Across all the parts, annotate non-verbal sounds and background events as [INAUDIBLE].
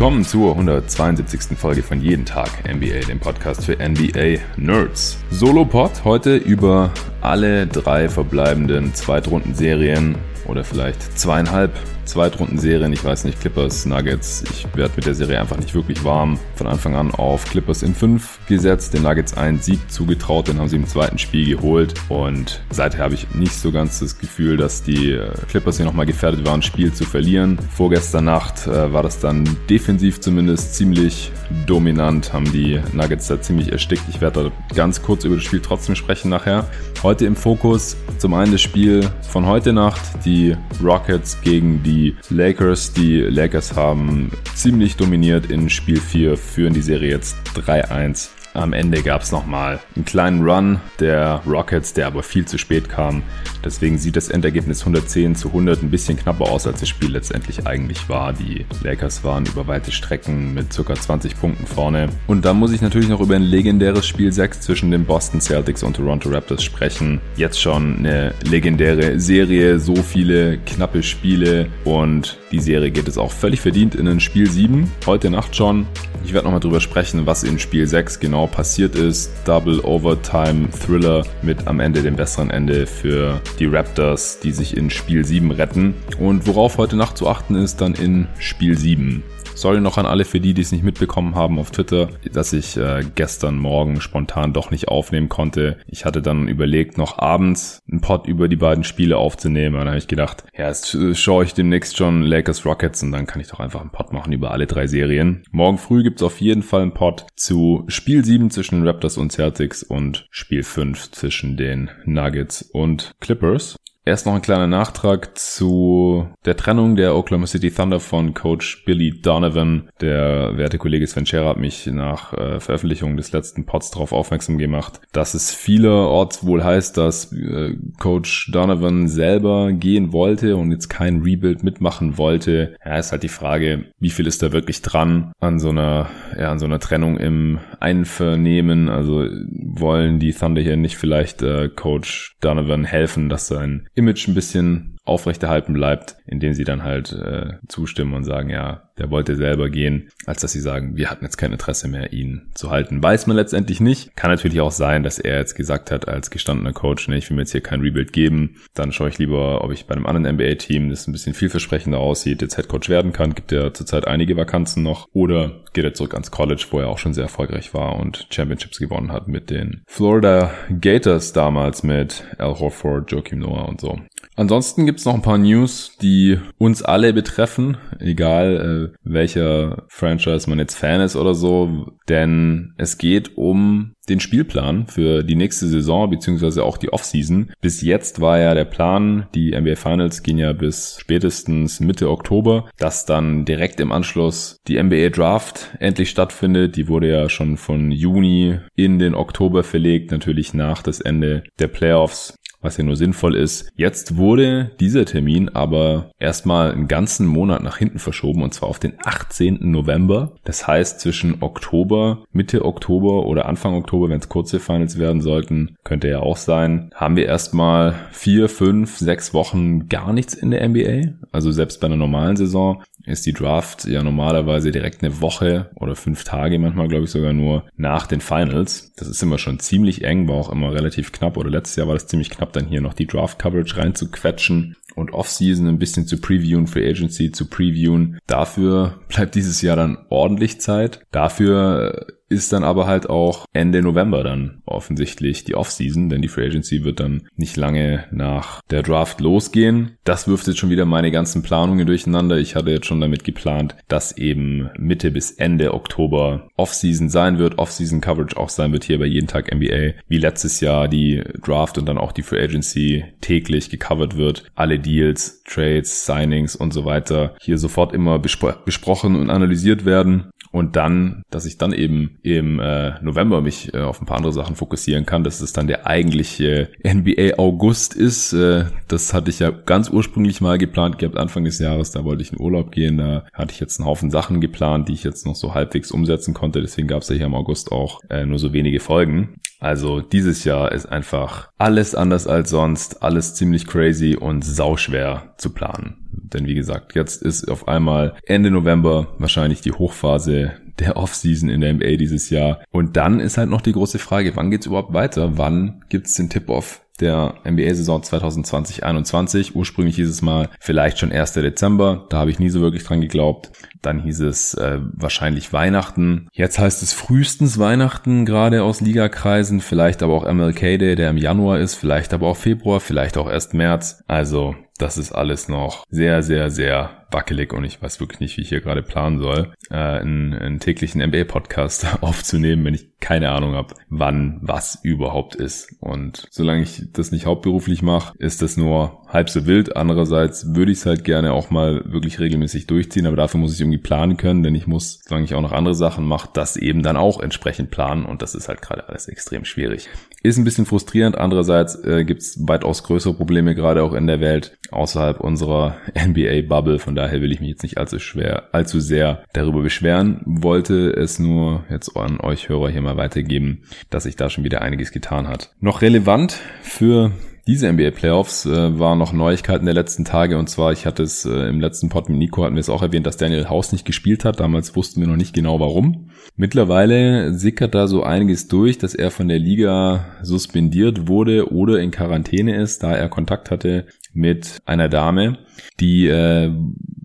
willkommen zur 172. Folge von Jeden Tag NBA, dem Podcast für NBA Nerds. Solo-Pod heute über alle drei verbleibenden Zweitrunden-Serien oder vielleicht zweieinhalb Zweitrundenserien. Ich weiß nicht, Clippers, Nuggets. Ich werde mit der Serie einfach nicht wirklich warm. Von Anfang an auf Clippers in 5 gesetzt, den Nuggets einen Sieg zugetraut, den haben sie im zweiten Spiel geholt. Und seither habe ich nicht so ganz das Gefühl, dass die äh, Clippers hier nochmal gefährdet waren, ein Spiel zu verlieren. Vorgestern Nacht äh, war das dann defensiv zumindest ziemlich dominant, haben die Nuggets da ziemlich erstickt. Ich werde da ganz kurz über das Spiel trotzdem sprechen nachher. Heute im Fokus zum einen das Spiel von heute Nacht, die Rockets gegen die die Lakers. Die Lakers haben ziemlich dominiert in Spiel 4, führen die Serie jetzt 3-1 am Ende gab es nochmal einen kleinen Run der Rockets, der aber viel zu spät kam. Deswegen sieht das Endergebnis 110 zu 100 ein bisschen knapper aus, als das Spiel letztendlich eigentlich war. Die Lakers waren über weite Strecken mit ca. 20 Punkten vorne. Und da muss ich natürlich noch über ein legendäres Spiel 6 zwischen den Boston Celtics und Toronto Raptors sprechen. Jetzt schon eine legendäre Serie, so viele knappe Spiele und die Serie geht es auch völlig verdient in ein Spiel 7. Heute Nacht schon. Ich werde nochmal drüber sprechen, was in Spiel 6 genau passiert ist. Double Overtime Thriller mit am Ende dem besseren Ende für die Raptors, die sich in Spiel 7 retten. Und worauf heute Nacht zu achten ist, dann in Spiel 7. Sorry noch an alle für die, die es nicht mitbekommen haben auf Twitter, dass ich äh, gestern Morgen spontan doch nicht aufnehmen konnte. Ich hatte dann überlegt, noch abends einen Pod über die beiden Spiele aufzunehmen. Und dann habe ich gedacht, ja, jetzt äh, schaue ich demnächst schon Lakers Rockets und dann kann ich doch einfach einen Pod machen über alle drei Serien. Morgen früh gibt's auf jeden Fall einen Pod zu Spiel 7 zwischen Raptors und Celtics und Spiel 5 zwischen den Nuggets und Clippers. Erst noch ein kleiner Nachtrag zu der Trennung der Oklahoma City Thunder von Coach Billy Donovan. Der werte Kollege Sven Scherer hat mich nach äh, Veröffentlichung des letzten Pods darauf aufmerksam gemacht, dass es vielerorts wohl heißt, dass äh, Coach Donovan selber gehen wollte und jetzt kein Rebuild mitmachen wollte. Ja, ist halt die Frage, wie viel ist da wirklich dran an so einer, ja, an so einer Trennung im Einvernehmen? Also wollen die Thunder hier nicht vielleicht äh, Coach Donovan helfen, dass sein Image ein bisschen aufrechterhalten bleibt, indem sie dann halt äh, zustimmen und sagen, ja, der wollte selber gehen, als dass sie sagen, wir hatten jetzt kein Interesse mehr, ihn zu halten. Weiß man letztendlich nicht. Kann natürlich auch sein, dass er jetzt gesagt hat, als gestandener Coach, ne, ich will mir jetzt hier kein Rebuild geben. Dann schaue ich lieber, ob ich bei einem anderen NBA-Team, das ein bisschen vielversprechender aussieht, jetzt Headcoach werden kann. Gibt ja zurzeit einige Vakanzen noch. Oder geht er zurück ans College, wo er auch schon sehr erfolgreich war und Championships gewonnen hat mit den Florida Gators damals mit Al Horford, Joakim Noah und so. Ansonsten gibt's noch ein paar News, die uns alle betreffen, egal äh, welcher Franchise man jetzt Fan ist oder so, denn es geht um den Spielplan für die nächste Saison beziehungsweise auch die Offseason. Bis jetzt war ja der Plan, die NBA Finals gehen ja bis spätestens Mitte Oktober, dass dann direkt im Anschluss die NBA Draft endlich stattfindet. Die wurde ja schon von Juni in den Oktober verlegt, natürlich nach das Ende der Playoffs was ja nur sinnvoll ist. Jetzt wurde dieser Termin aber erstmal einen ganzen Monat nach hinten verschoben und zwar auf den 18. November. Das heißt zwischen Oktober, Mitte Oktober oder Anfang Oktober, wenn es kurze Finals werden sollten, könnte ja auch sein, haben wir erstmal vier, fünf, sechs Wochen gar nichts in der NBA. Also selbst bei einer normalen Saison ist die Draft ja normalerweise direkt eine Woche oder fünf Tage, manchmal glaube ich sogar nur nach den Finals. Das ist immer schon ziemlich eng, war auch immer relativ knapp oder letztes Jahr war das ziemlich knapp, dann hier noch die Draft-Coverage reinzuquetschen und Offseason ein bisschen zu previewen, Free Agency zu previewen. Dafür bleibt dieses Jahr dann ordentlich Zeit. Dafür ist dann aber halt auch Ende November dann offensichtlich die Offseason, denn die Free Agency wird dann nicht lange nach der Draft losgehen. Das wirft jetzt schon wieder meine ganzen Planungen durcheinander. Ich hatte jetzt schon damit geplant, dass eben Mitte bis Ende Oktober Offseason sein wird, Offseason Coverage auch sein wird hier bei jeden Tag NBA, wie letztes Jahr die Draft und dann auch die Free Agency täglich gecovert wird. Alle Deals, Trades, Signings und so weiter hier sofort immer bespro besprochen und analysiert werden und dann, dass ich dann eben im äh, November mich äh, auf ein paar andere Sachen fokussieren kann, dass es dann der eigentliche NBA August ist. Äh, das hatte ich ja ganz ursprünglich mal geplant gehabt, Anfang des Jahres, da wollte ich in Urlaub gehen, da hatte ich jetzt einen Haufen Sachen geplant, die ich jetzt noch so halbwegs umsetzen konnte, deswegen gab es ja hier im August auch äh, nur so wenige Folgen. Also dieses Jahr ist einfach alles anders als sonst, alles ziemlich crazy und sauschwer zu planen Denn wie gesagt, jetzt ist auf einmal Ende November wahrscheinlich die Hochphase der Offseason in der NBA dieses Jahr. Und dann ist halt noch die große Frage, wann geht's überhaupt weiter? Wann gibt's den Tip-Off der NBA-Saison 2020-21. Ursprünglich hieß es mal vielleicht schon 1. Dezember. Da habe ich nie so wirklich dran geglaubt. Dann hieß es äh, wahrscheinlich Weihnachten. Jetzt heißt es frühestens Weihnachten, gerade aus Ligakreisen. Vielleicht aber auch MLK Day, der im Januar ist. Vielleicht aber auch Februar, vielleicht auch erst März. Also das ist alles noch sehr, sehr, sehr wackelig und ich weiß wirklich nicht, wie ich hier gerade planen soll, äh, einen, einen täglichen NBA-Podcast [LAUGHS] aufzunehmen, wenn ich keine Ahnung habe, wann was überhaupt ist. Und solange ich das nicht hauptberuflich mache, ist das nur halb so wild. Andererseits würde ich es halt gerne auch mal wirklich regelmäßig durchziehen, aber dafür muss ich irgendwie planen können, denn ich muss, solange ich auch noch andere Sachen mache, das eben dann auch entsprechend planen und das ist halt gerade alles extrem schwierig. Ist ein bisschen frustrierend. Andererseits äh, gibt es weitaus größere Probleme gerade auch in der Welt außerhalb unserer [LAUGHS] NBA-Bubble. Von daher will ich mich jetzt nicht allzu schwer, allzu sehr darüber beschweren. Wollte es nur jetzt an euch Hörer hier mal weitergeben, dass sich da schon wieder einiges getan hat. Noch relevant für diese NBA Playoffs äh, waren noch Neuigkeiten der letzten Tage und zwar, ich hatte es äh, im letzten Pod mit Nico hatten wir es auch erwähnt, dass Daniel House nicht gespielt hat. Damals wussten wir noch nicht genau warum. Mittlerweile sickert da so einiges durch, dass er von der Liga suspendiert wurde oder in Quarantäne ist, da er Kontakt hatte mit einer Dame, die äh,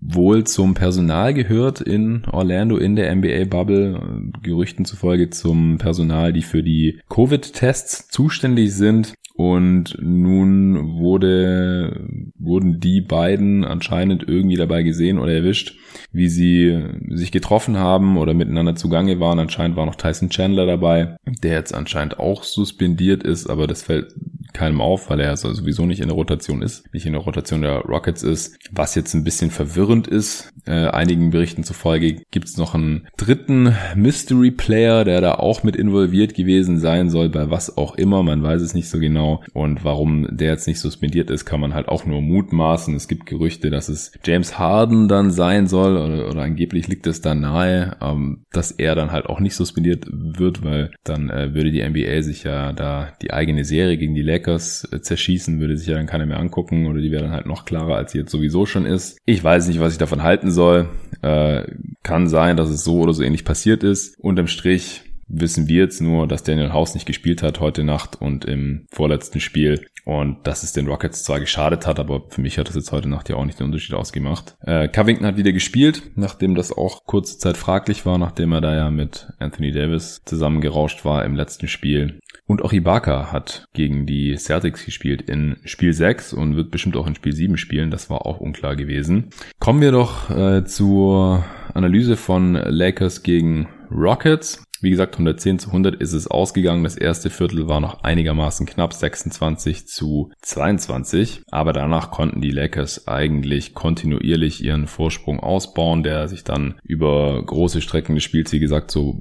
wohl zum Personal gehört in Orlando in der NBA-Bubble, Gerüchten zufolge zum Personal, die für die Covid-Tests zuständig sind. Und nun wurde, wurden die beiden anscheinend irgendwie dabei gesehen oder erwischt, wie sie sich getroffen haben oder miteinander zugange waren. Anscheinend war noch Tyson Chandler dabei, der jetzt anscheinend auch suspendiert ist, aber das fällt keinem auf, weil er sowieso nicht in der Rotation ist, nicht in der Rotation der Rockets ist. Was jetzt ein bisschen verwirrend ist, äh, einigen Berichten zufolge gibt es noch einen dritten Mystery Player, der da auch mit involviert gewesen sein soll, bei was auch immer, man weiß es nicht so genau. Und warum der jetzt nicht suspendiert ist, kann man halt auch nur mutmaßen. Es gibt Gerüchte, dass es James Harden dann sein soll oder, oder angeblich liegt es da nahe, ähm, dass er dann halt auch nicht suspendiert wird, weil dann äh, würde die NBA sich ja da die eigene Serie gegen die Lakers Lakers äh, zerschießen, würde sich ja dann keiner mehr angucken oder die wäre dann halt noch klarer, als sie jetzt sowieso schon ist. Ich weiß nicht, was ich davon halten soll. Äh, kann sein, dass es so oder so ähnlich passiert ist. Unterm Strich wissen wir jetzt nur, dass Daniel House nicht gespielt hat heute Nacht und im vorletzten Spiel und dass es den Rockets zwar geschadet hat, aber für mich hat das jetzt heute Nacht ja auch nicht den Unterschied ausgemacht. Äh, Covington hat wieder gespielt, nachdem das auch kurze Zeit fraglich war, nachdem er da ja mit Anthony Davis zusammengerauscht war im letzten Spiel. Und auch Ibaka hat gegen die Celtics gespielt in Spiel 6 und wird bestimmt auch in Spiel 7 spielen. Das war auch unklar gewesen. Kommen wir doch äh, zur Analyse von Lakers gegen Rockets. Wie gesagt, 110 zu 100 ist es ausgegangen. Das erste Viertel war noch einigermaßen knapp, 26 zu 22. Aber danach konnten die Lakers eigentlich kontinuierlich ihren Vorsprung ausbauen, der sich dann über große Strecken des Spiels, wie gesagt, so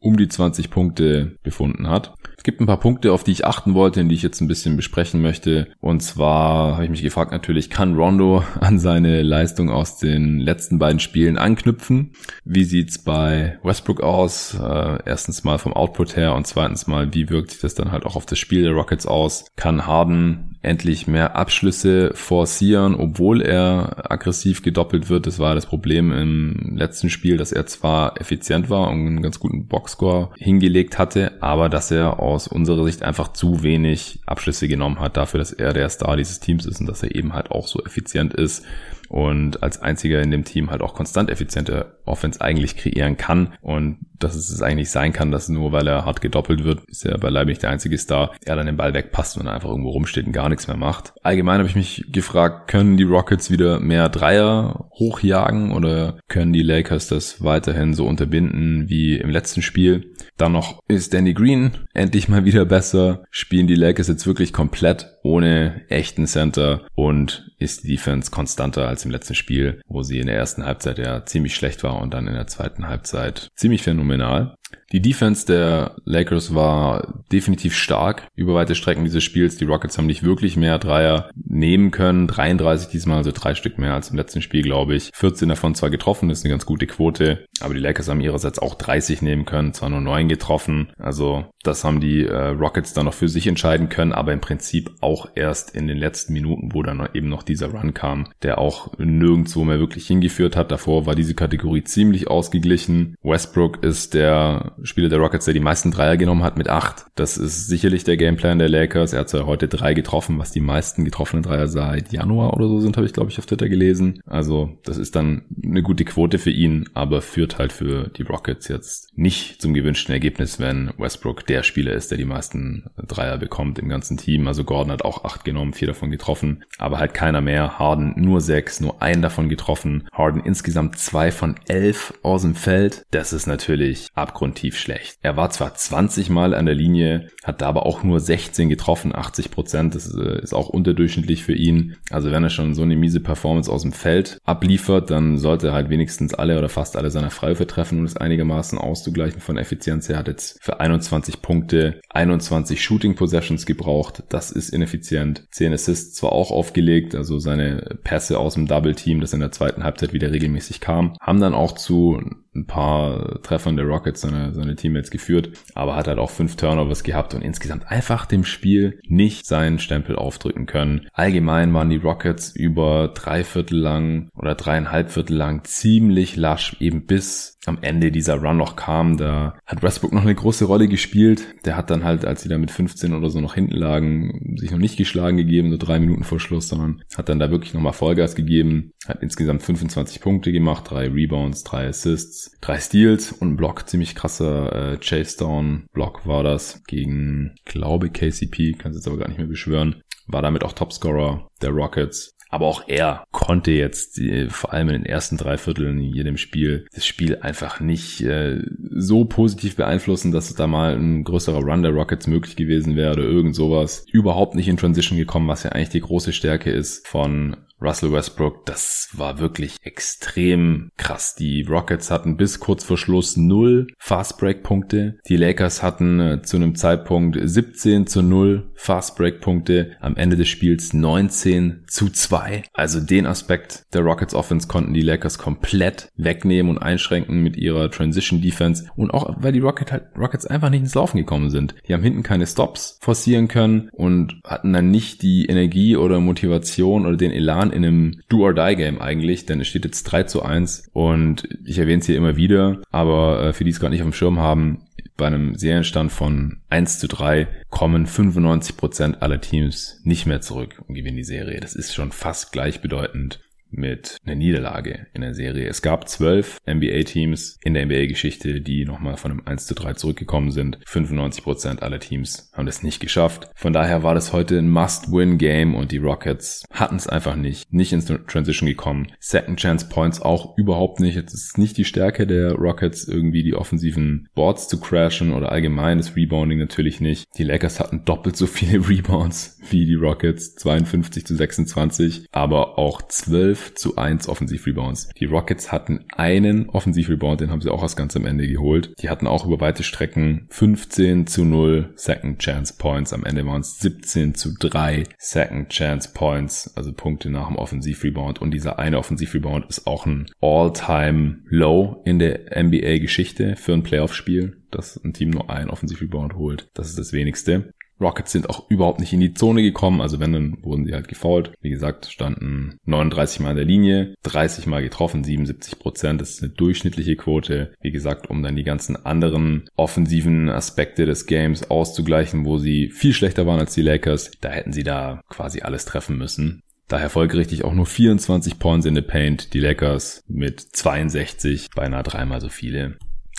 um die 20 Punkte befunden hat. Gibt ein paar Punkte, auf die ich achten wollte, die ich jetzt ein bisschen besprechen möchte. Und zwar habe ich mich gefragt natürlich, kann Rondo an seine Leistung aus den letzten beiden Spielen anknüpfen? Wie sieht's bei Westbrook aus? Äh, erstens mal vom Output her und zweitens mal, wie wirkt sich das dann halt auch auf das Spiel der Rockets aus? Kann Harden endlich mehr Abschlüsse forcieren, obwohl er aggressiv gedoppelt wird. Das war das Problem im letzten Spiel, dass er zwar effizient war und einen ganz guten Boxscore hingelegt hatte, aber dass er aus unserer Sicht einfach zu wenig Abschlüsse genommen hat dafür, dass er der Star dieses Teams ist und dass er eben halt auch so effizient ist und als einziger in dem Team halt auch konstant effiziente Offense eigentlich kreieren kann und dass es eigentlich sein kann, dass nur weil er hart gedoppelt wird, ist er beileibe nicht der einzige Star, er dann den Ball wegpasst und einfach irgendwo rumsteht und gar nichts mehr macht. Allgemein habe ich mich gefragt, können die Rockets wieder mehr Dreier hochjagen oder können die Lakers das weiterhin so unterbinden wie im letzten Spiel? Dann noch ist Danny Green endlich mal wieder besser. Spielen die Lakers jetzt wirklich komplett ohne echten Center und ist die Defense konstanter als im letzten Spiel, wo sie in der ersten Halbzeit ja ziemlich schlecht war und dann in der zweiten Halbzeit ziemlich phänomenal. Die Defense der Lakers war definitiv stark über weite Strecken dieses Spiels. Die Rockets haben nicht wirklich mehr Dreier nehmen können. 33 diesmal, also drei Stück mehr als im letzten Spiel, glaube ich. 14 davon zwar getroffen, ist eine ganz gute Quote. Aber die Lakers haben ihrerseits auch 30 nehmen können, zwar nur 9 getroffen. Also das haben die äh, Rockets dann noch für sich entscheiden können, aber im Prinzip auch erst in den letzten Minuten, wo dann eben noch dieser Run kam, der auch nirgendwo mehr wirklich hingeführt hat. Davor war diese Kategorie ziemlich ausgeglichen. Westbrook ist der Spieler der Rockets, der die meisten Dreier genommen hat mit 8. Das ist sicherlich der Gameplan der Lakers. Er hat zwar heute drei getroffen, was die meisten getroffenen Dreier seit Januar oder so sind, habe ich glaube ich auf Twitter gelesen. Also das ist dann eine gute Quote für ihn, aber führt halt für die Rockets jetzt nicht zum gewünschten Ergebnis, wenn Westbrook der Spieler ist, der die meisten Dreier bekommt im ganzen Team. Also Gordon hat auch acht genommen, vier davon getroffen, aber halt keiner mehr. Harden nur sechs, nur einen davon getroffen. Harden insgesamt zwei von elf aus dem Feld. Das ist natürlich abgrundtief schlecht. Er war zwar 20 Mal an der Linie, hat da aber auch nur 16 getroffen, 80 Prozent. Das äh, ist auch unterdurchschnittlich für ihn. Also wenn er schon so eine miese Performance aus dem Feld abliefert, dann sollte er halt wenigstens alle oder fast alle seiner Freiwürfe treffen, um es einigermaßen auszugleichen von Effizienz her. Hat jetzt für 21 Punkte 21 Shooting Possessions gebraucht. Das ist ineffizient. 10 Assists zwar auch aufgelegt, also seine Pässe aus dem Double Team, das in der zweiten Halbzeit wieder regelmäßig kam, haben dann auch zu ein paar Treffern der Rockets seine, seine Teammates geführt, aber hat halt auch fünf Turnovers gehabt und insgesamt einfach dem Spiel nicht seinen Stempel aufdrücken können. Allgemein waren die Rockets über drei Viertel lang oder dreieinhalb Viertel lang ziemlich lasch, eben bis am Ende dieser Run noch kam. Da hat Westbrook noch eine große Rolle gespielt. Der hat dann halt, als sie da mit 15 oder so noch hinten lagen, sich noch nicht geschlagen gegeben, so drei Minuten vor Schluss, sondern hat dann da wirklich nochmal Vollgas gegeben. Hat insgesamt 25 Punkte gemacht, drei Rebounds, drei Assists, drei Steals und ein Block. Ziemlich krasser äh, Chase Down Block war das gegen, glaube KCP, kann es jetzt aber gar nicht mehr beschwören. War damit auch Topscorer der Rockets. Aber auch er konnte jetzt die, vor allem in den ersten drei Vierteln in jedem Spiel das Spiel einfach nicht äh, so positiv beeinflussen, dass da mal ein größerer Run der Rockets möglich gewesen wäre oder irgend sowas. Überhaupt nicht in Transition gekommen, was ja eigentlich die große Stärke ist von Russell Westbrook, das war wirklich extrem krass. Die Rockets hatten bis kurz vor Schluss null Fastbreak-Punkte. Die Lakers hatten äh, zu einem Zeitpunkt 17 zu 0 Fastbreak-Punkte. Am Ende des Spiels 19 zu 2. Also den Aspekt der Rockets Offense konnten die Lakers komplett wegnehmen und einschränken mit ihrer Transition Defense. Und auch weil die Rocket halt, Rockets einfach nicht ins Laufen gekommen sind. Die haben hinten keine Stops forcieren können und hatten dann nicht die Energie oder Motivation oder den Elan Jahren in einem Do-or-Die-Game eigentlich, denn es steht jetzt 3 zu 1 und ich erwähne es hier immer wieder, aber äh, für die es gerade nicht auf dem Schirm haben, bei einem Serienstand von 1 zu 3 kommen 95% aller Teams nicht mehr zurück und gewinnen die Serie. Das ist schon fast gleichbedeutend mit einer Niederlage in der Serie. Es gab zwölf NBA-Teams in der NBA-Geschichte, die nochmal von einem 1 zu 3 zurückgekommen sind. 95% aller Teams haben das nicht geschafft. Von daher war das heute ein Must-Win-Game und die Rockets hatten es einfach nicht. Nicht ins Transition gekommen. Second Chance Points auch überhaupt nicht. Es ist nicht die Stärke der Rockets, irgendwie die offensiven Boards zu crashen oder allgemein das Rebounding natürlich nicht. Die Lakers hatten doppelt so viele [LAUGHS] Rebounds wie die Rockets. 52 zu 26, aber auch 12 zu 1 Offensivrebounds. Die Rockets hatten einen Offensivrebound, den haben sie auch erst ganz am Ende geholt. Die hatten auch über weite Strecken 15 zu 0 Second Chance Points. Am Ende waren es 17 zu 3 Second Chance Points, also Punkte nach dem Offensivrebound. Und dieser eine Offensivrebound ist auch ein All-Time Low in der NBA-Geschichte für ein Playoff-Spiel dass ein Team nur einen Offensivrebound holt. Das ist das wenigste. Rockets sind auch überhaupt nicht in die Zone gekommen, also wenn, dann wurden sie halt gefoult. Wie gesagt, standen 39 Mal in der Linie, 30 Mal getroffen, 77 Prozent. Das ist eine durchschnittliche Quote. Wie gesagt, um dann die ganzen anderen offensiven Aspekte des Games auszugleichen, wo sie viel schlechter waren als die Lakers, da hätten sie da quasi alles treffen müssen. Daher folgerichtig auch nur 24 Points in the Paint, die Lakers mit 62, beinahe dreimal so viele.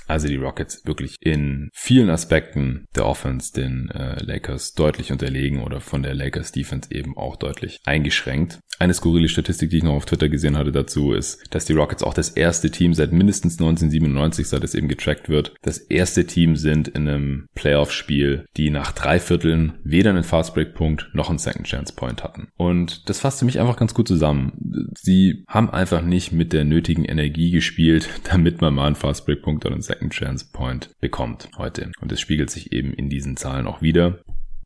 Also die Rockets wirklich in vielen Aspekten der Offense den äh, Lakers deutlich unterlegen oder von der Lakers Defense eben auch deutlich eingeschränkt. Eine skurrile Statistik, die ich noch auf Twitter gesehen hatte dazu, ist, dass die Rockets auch das erste Team seit mindestens 1997, seit es eben getrackt wird, das erste Team sind in einem Playoff-Spiel, die nach drei Vierteln weder einen Fastbreak-Punkt noch einen Second Chance Point hatten. Und das fasst für mich einfach ganz gut zusammen. Sie haben einfach nicht mit der nötigen Energie gespielt, [LAUGHS] damit man mal einen Fastbreak-Punkt oder einen Second Chance Point bekommt heute. Und es spiegelt sich eben in diesen Zahlen auch wieder.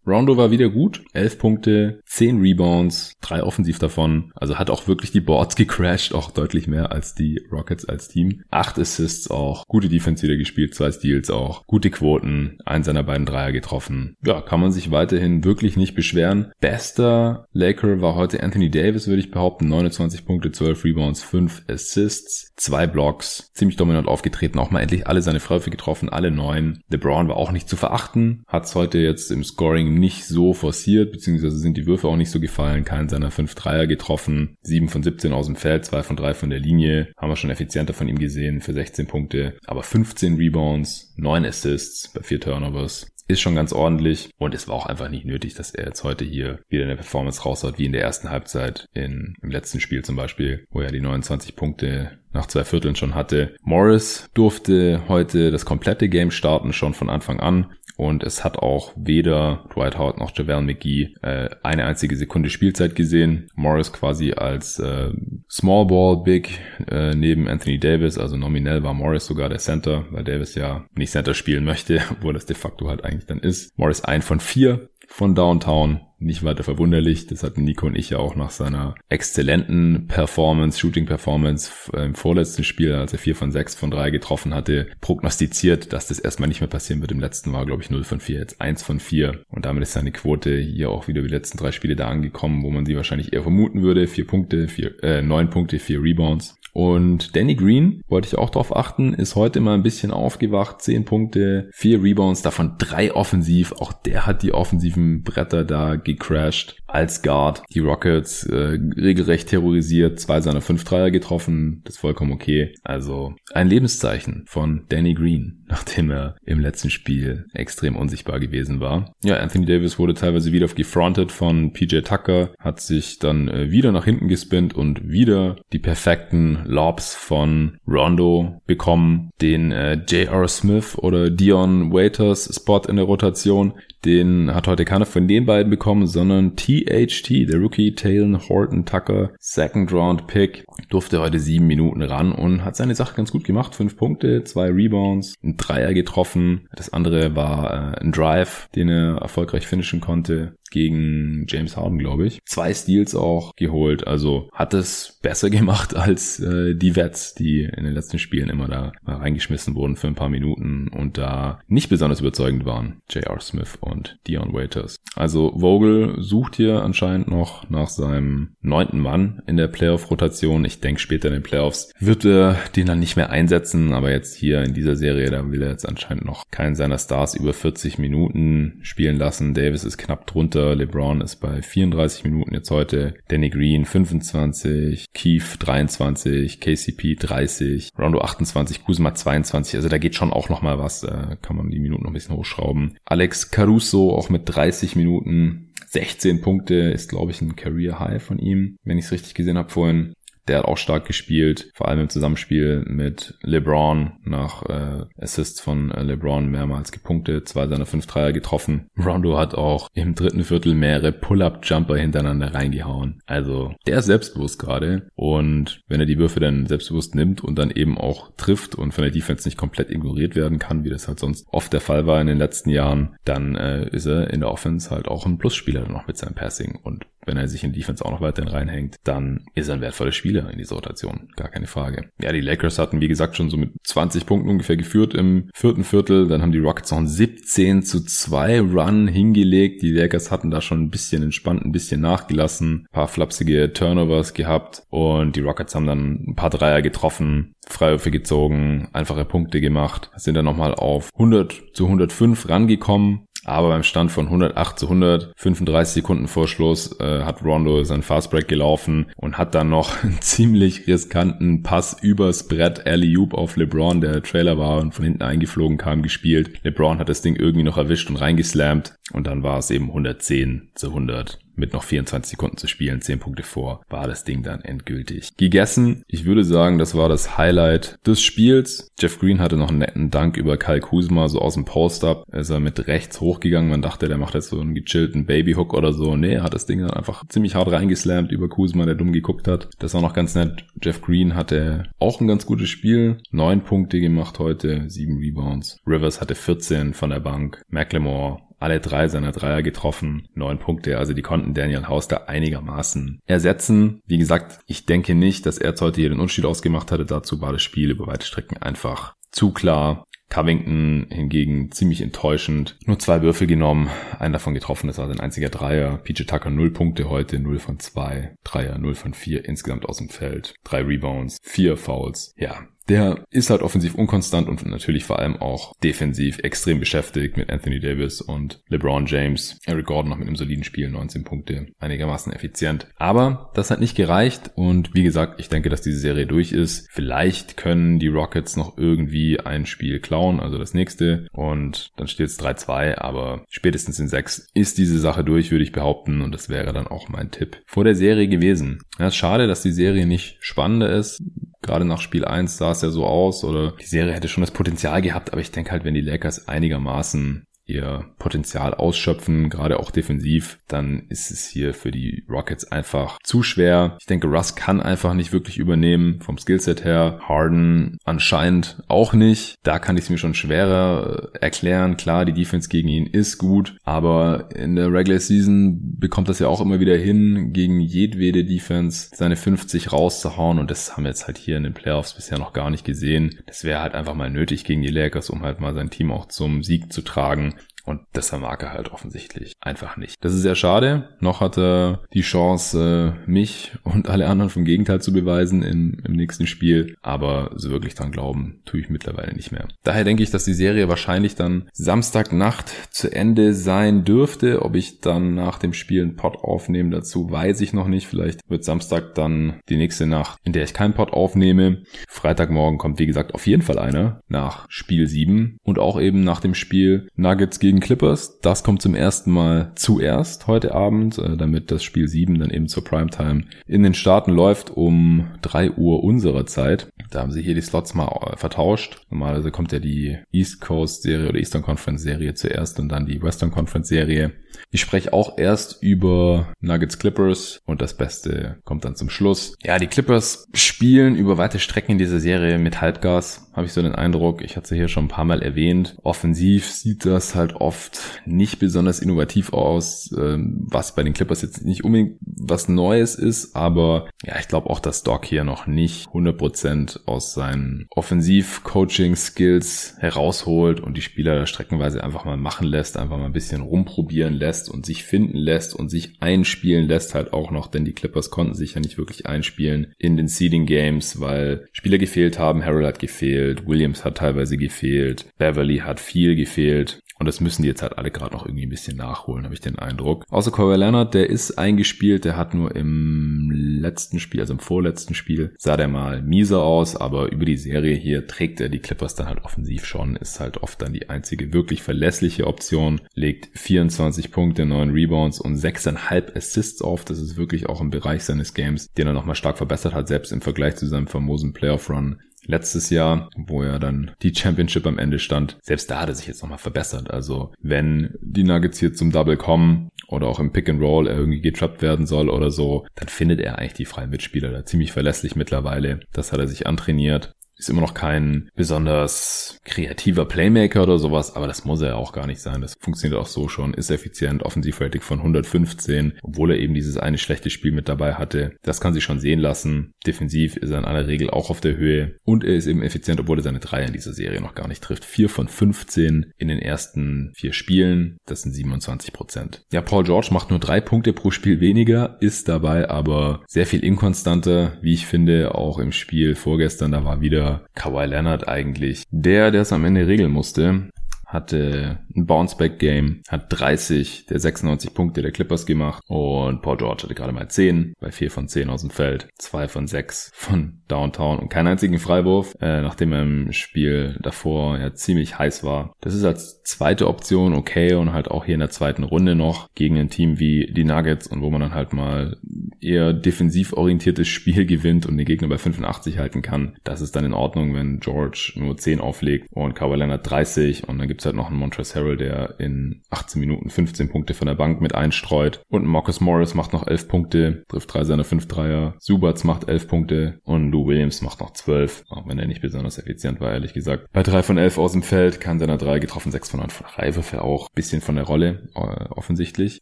Rondo war wieder gut. 11 Punkte, 10 Rebounds, drei offensiv davon. Also hat auch wirklich die Boards [LAUGHS] gecrashed, auch deutlich mehr als die Rockets als Team. Acht Assists auch, gute Defense wieder gespielt, zwei Steals auch, gute Quoten, einen seiner beiden Dreier getroffen. Ja, kann man sich weiterhin wirklich nicht beschweren. Bester Laker war heute Anthony Davis, würde ich behaupten. 29 Punkte, 12 Rebounds, 5 Assists, zwei Blocks. Ziemlich dominant aufgetreten, auch mal endlich alle seine Freiwürfe getroffen, alle neun. LeBron war auch nicht zu verachten, hat es heute jetzt im Scoring nicht so forciert, beziehungsweise sind die Würfe auch nicht so gefallen. Keinen seiner fünf Dreier getroffen. Sieben von 17 aus dem Feld, zwei von drei von der Linie. Haben wir schon effizienter von ihm gesehen für 16 Punkte. Aber 15 Rebounds, 9 Assists bei vier Turnovers ist schon ganz ordentlich und es war auch einfach nicht nötig, dass er jetzt heute hier wieder eine Performance raushaut, wie in der ersten Halbzeit in, im letzten Spiel zum Beispiel, wo er die 29 Punkte nach zwei Vierteln schon hatte. Morris durfte heute das komplette Game starten, schon von Anfang an. Und es hat auch weder Dwight Howard noch JaVale McGee äh, eine einzige Sekunde Spielzeit gesehen. Morris quasi als äh, Small Ball Big äh, neben Anthony Davis, also nominell war Morris sogar der Center, weil Davis ja nicht Center spielen möchte, [LAUGHS] obwohl das de facto halt eigentlich dann ist. Morris ein von vier von Downtown nicht weiter verwunderlich. Das hatten Nico und ich ja auch nach seiner exzellenten Performance, Shooting-Performance äh, im vorletzten Spiel, als er vier von sechs von drei getroffen hatte, prognostiziert, dass das erstmal nicht mehr passieren wird. Im letzten war, glaube ich, 0 von 4, jetzt 1 von 4. Und damit ist seine Quote hier auch wieder die letzten drei Spiele da angekommen, wo man sie wahrscheinlich eher vermuten würde. Vier Punkte, vier, äh, neun Punkte, vier Rebounds. Und Danny Green, wollte ich auch darauf achten, ist heute mal ein bisschen aufgewacht. Zehn Punkte, vier Rebounds, davon drei offensiv. Auch der hat die offensiven Bretter da gecrashed als Guard. Die Rockets äh, regelrecht terrorisiert, zwei seiner fünf Dreier getroffen. Das ist vollkommen okay. Also ein Lebenszeichen von Danny Green, [LAUGHS] nachdem er im letzten Spiel extrem unsichtbar gewesen war. Ja, Anthony Davis wurde teilweise wieder gefrontet von PJ Tucker, hat sich dann äh, wieder nach hinten gespinnt und wieder die perfekten Lobs von Rondo bekommen, den äh, J.R. Smith oder Dion Waiters Spot in der Rotation, den hat heute keiner von den beiden bekommen, sondern THT, der Rookie Talon Horton Tucker, Second Round Pick, durfte heute sieben Minuten ran und hat seine Sache ganz gut gemacht. Fünf Punkte, zwei Rebounds, ein Dreier getroffen. Das andere war äh, ein Drive, den er erfolgreich finishen konnte gegen James Harden, glaube ich. Zwei Steals auch geholt. Also hat es besser gemacht [LAUGHS] als äh, die Vets, die in den letzten Spielen immer da reingeschmissen wurden für ein paar Minuten und da nicht besonders überzeugend waren. J.R. Smith und Dion Waiters. Also Vogel sucht hier anscheinend noch nach seinem neunten Mann in der Playoff-Rotation. Ich denke, später in den Playoffs wird er den dann nicht mehr einsetzen, aber jetzt hier in dieser Serie, da will er jetzt anscheinend noch keinen seiner Stars über 40 Minuten spielen lassen. Davis ist knapp drunter, LeBron ist bei 34 Minuten jetzt heute, Danny Green 25, Keith 23, KCP 30, Rondo 28, Kuzma 22. Also da geht schon auch noch mal was, kann man die Minuten noch ein bisschen hochschrauben. Alex Caruso auch mit 30 Minuten 16 Punkte ist, glaube ich, ein Career High von ihm, wenn ich es richtig gesehen habe vorhin. Der hat auch stark gespielt, vor allem im Zusammenspiel mit LeBron nach äh, Assists von äh, LeBron mehrmals gepunktet, zwei seiner fünf Dreier getroffen. Rondo hat auch im dritten Viertel mehrere Pull-Up-Jumper hintereinander reingehauen. Also der ist selbstbewusst gerade und wenn er die Würfe dann selbstbewusst nimmt und dann eben auch trifft und von der Defense nicht komplett ignoriert werden kann, wie das halt sonst oft der Fall war in den letzten Jahren, dann äh, ist er in der Offense halt auch ein Plusspieler noch mit seinem Passing und wenn er sich in Defense auch noch weiterhin reinhängt, dann ist er ein wertvoller Spieler in dieser Rotation. Gar keine Frage. Ja, die Lakers hatten, wie gesagt, schon so mit 20 Punkten ungefähr geführt im vierten Viertel. Dann haben die Rockets noch einen 17 zu 2 Run hingelegt. Die Lakers hatten da schon ein bisschen entspannt, ein bisschen nachgelassen, ein paar flapsige Turnovers gehabt und die Rockets haben dann ein paar Dreier getroffen, Freiwürfe gezogen, einfache Punkte gemacht, sind dann nochmal auf 100 zu 105 rangekommen aber beim Stand von 108 zu 135 Sekunden vor Schluss äh, hat Rondo seinen Fastbreak gelaufen und hat dann noch [LAUGHS] einen ziemlich riskanten Pass übers Brett. Alley-Oop auf LeBron, der Trailer war und von hinten eingeflogen kam, gespielt. LeBron hat das Ding irgendwie noch erwischt und reingeslammt. Und dann war es eben 110 zu 100 mit noch 24 Sekunden zu spielen, 10 Punkte vor, war das Ding dann endgültig gegessen. Ich würde sagen, das war das Highlight des Spiels. Jeff Green hatte noch einen netten Dank über Kyle Kuzma, so aus dem Post-Up. Ist mit rechts hochgegangen. Man dachte, der macht jetzt so einen gechillten Babyhook oder so. Nee, er hat das Ding dann einfach ziemlich hart reingeslammt über Kuzma, der dumm geguckt hat. Das war noch ganz nett. Jeff Green hatte auch ein ganz gutes Spiel. Neun Punkte gemacht heute, sieben Rebounds. Rivers hatte 14 von der Bank. McLemore alle drei seiner Dreier getroffen, neun Punkte. Also die konnten Daniel House da einigermaßen ersetzen. Wie gesagt, ich denke nicht, dass er heute hier den Unterschied ausgemacht hatte. Dazu war das Spiel über weite Strecken einfach zu klar. Covington hingegen ziemlich enttäuschend. Nur zwei Würfel genommen, einen davon getroffen, das war sein einziger Dreier. PJ Tucker 0 Punkte heute, 0 von 2. Dreier 0 von 4 insgesamt aus dem Feld. Drei Rebounds, vier Fouls. Ja, der ist halt offensiv unkonstant und natürlich vor allem auch defensiv extrem beschäftigt mit Anthony Davis und LeBron James. Eric Gordon noch mit einem soliden Spiel, 19 Punkte, einigermaßen effizient. Aber das hat nicht gereicht und wie gesagt, ich denke, dass diese Serie durch ist. Vielleicht können die Rockets noch irgendwie ein Spiel klauen, also das nächste und dann steht es 3-2, aber spätestens in 6 ist diese Sache durch, würde ich behaupten und das wäre dann auch mein Tipp vor der Serie gewesen. Ja, ist schade, dass die Serie nicht spannender ist. Gerade nach Spiel 1 sah es ja so aus oder die Serie hätte schon das Potenzial gehabt, aber ich denke halt, wenn die Lakers einigermaßen ihr Potenzial ausschöpfen, gerade auch defensiv, dann ist es hier für die Rockets einfach zu schwer. Ich denke, Russ kann einfach nicht wirklich übernehmen vom Skillset her. Harden anscheinend auch nicht. Da kann ich es mir schon schwerer äh, erklären. Klar, die Defense gegen ihn ist gut, aber in der Regular Season bekommt das ja auch immer wieder hin, gegen jedwede Defense seine 50 rauszuhauen und das haben wir jetzt halt hier in den Playoffs bisher noch gar nicht gesehen. Das wäre halt einfach mal nötig gegen die Lakers, um halt mal sein Team auch zum Sieg zu tragen. Und das vermag er halt offensichtlich einfach nicht. Das ist sehr schade. Noch hat er die Chance, mich und alle anderen vom Gegenteil zu beweisen im, im nächsten Spiel. Aber so wirklich dran glauben, tue ich mittlerweile nicht mehr. Daher denke ich, dass die Serie wahrscheinlich dann Samstagnacht zu Ende sein dürfte. Ob ich dann nach dem Spiel einen Pod aufnehme dazu, weiß ich noch nicht. Vielleicht wird Samstag dann die nächste Nacht, in der ich keinen Pod aufnehme. Freitagmorgen kommt, wie gesagt, auf jeden Fall einer nach Spiel 7 und auch eben nach dem Spiel Nuggets gegen gegen Clippers. Das kommt zum ersten Mal zuerst heute Abend, äh, damit das Spiel 7 dann eben zur Primetime in den Staaten läuft um 3 Uhr unserer Zeit. Da haben sie hier die Slots mal äh, vertauscht. Normalerweise kommt ja die East Coast Serie oder Eastern Conference Serie zuerst und dann die Western Conference Serie. Ich spreche auch erst über Nuggets Clippers und das Beste kommt dann zum Schluss. Ja, die Clippers spielen über weite Strecken in dieser Serie mit Halbgas, habe ich so den Eindruck. Ich hatte sie hier schon ein paar Mal erwähnt. Offensiv sieht das halt oft nicht besonders innovativ aus, ähm, was bei den Clippers jetzt nicht unbedingt was Neues ist, aber ja, ich glaube auch, dass Doc hier noch nicht 100% aus seinen Offensiv-Coaching-Skills herausholt und die Spieler streckenweise einfach mal machen lässt, einfach mal ein bisschen rumprobieren lässt und sich finden lässt und sich einspielen lässt halt auch noch, denn die Clippers konnten sich ja nicht wirklich einspielen in den Seeding Games, weil Spieler gefehlt haben, Harold hat gefehlt, Williams hat teilweise gefehlt, Beverly hat viel gefehlt und das müssen die jetzt halt alle gerade noch irgendwie ein bisschen nachholen, habe ich den Eindruck. Außer Kawhi Leonard, der ist eingespielt, der hat nur im letzten Spiel, also im vorletzten Spiel, sah der mal mieser aus, aber über die Serie hier trägt er die Clippers dann halt offensiv schon, ist halt oft dann die einzige wirklich verlässliche Option, legt 24 Punkte, 9 Rebounds und 6,5 Assists auf. Das ist wirklich auch im Bereich seines Games, den er nochmal stark verbessert hat, selbst im Vergleich zu seinem famosen Playoff Run letztes Jahr, wo er dann die Championship am Ende stand. Selbst da hat er sich jetzt nochmal verbessert. Also wenn die Nuggets hier zum Double kommen oder auch im Pick and Roll irgendwie getrappt werden soll oder so, dann findet er eigentlich die freien Mitspieler da ziemlich verlässlich mittlerweile. Das hat er sich antrainiert. Ist immer noch kein besonders kreativer Playmaker oder sowas, aber das muss er auch gar nicht sein. Das funktioniert auch so schon, ist effizient, Offensivrating von 115, obwohl er eben dieses eine schlechte Spiel mit dabei hatte. Das kann sich schon sehen lassen. Defensiv ist er in aller Regel auch auf der Höhe und er ist eben effizient, obwohl er seine Dreier in dieser Serie noch gar nicht trifft. 4 von 15 in den ersten vier Spielen, das sind 27 Prozent. Ja, Paul George macht nur drei Punkte pro Spiel weniger, ist dabei aber sehr viel inkonstanter, wie ich finde, auch im Spiel vorgestern, da war wieder Kawhi Leonard eigentlich der, der es am Ende regeln musste. hatte ein Bounceback-Game, hat 30 der 96 Punkte der Clippers gemacht und Paul George hatte gerade mal 10 bei 4 von 10 aus dem Feld, 2 von 6 von Downtown und keinen einzigen Freiwurf, äh, nachdem er im Spiel davor ja ziemlich heiß war. Das ist als zweite Option okay und halt auch hier in der zweiten Runde noch gegen ein Team wie die Nuggets und wo man dann halt mal eher defensiv orientiertes [LAUGHS] Spiel gewinnt und den Gegner bei 85 halten kann. Das ist dann in Ordnung, wenn George nur 10 auflegt und Kawhi Leonard 30 und dann gibt's halt noch einen Montrezl Harrell, der in 18 Minuten 15 Punkte von der Bank mit einstreut und Marcus Morris macht noch 11 Punkte, trifft drei seiner 5 Dreier, Subats macht 11 Punkte und Lou Williams macht noch 12, auch wenn er nicht besonders effizient war, ehrlich gesagt. Bei 3 von 11 aus dem Feld, kann seiner 3 getroffen, 6 von 9 von Reiwürfe auch, bisschen von der Rolle äh, offensichtlich,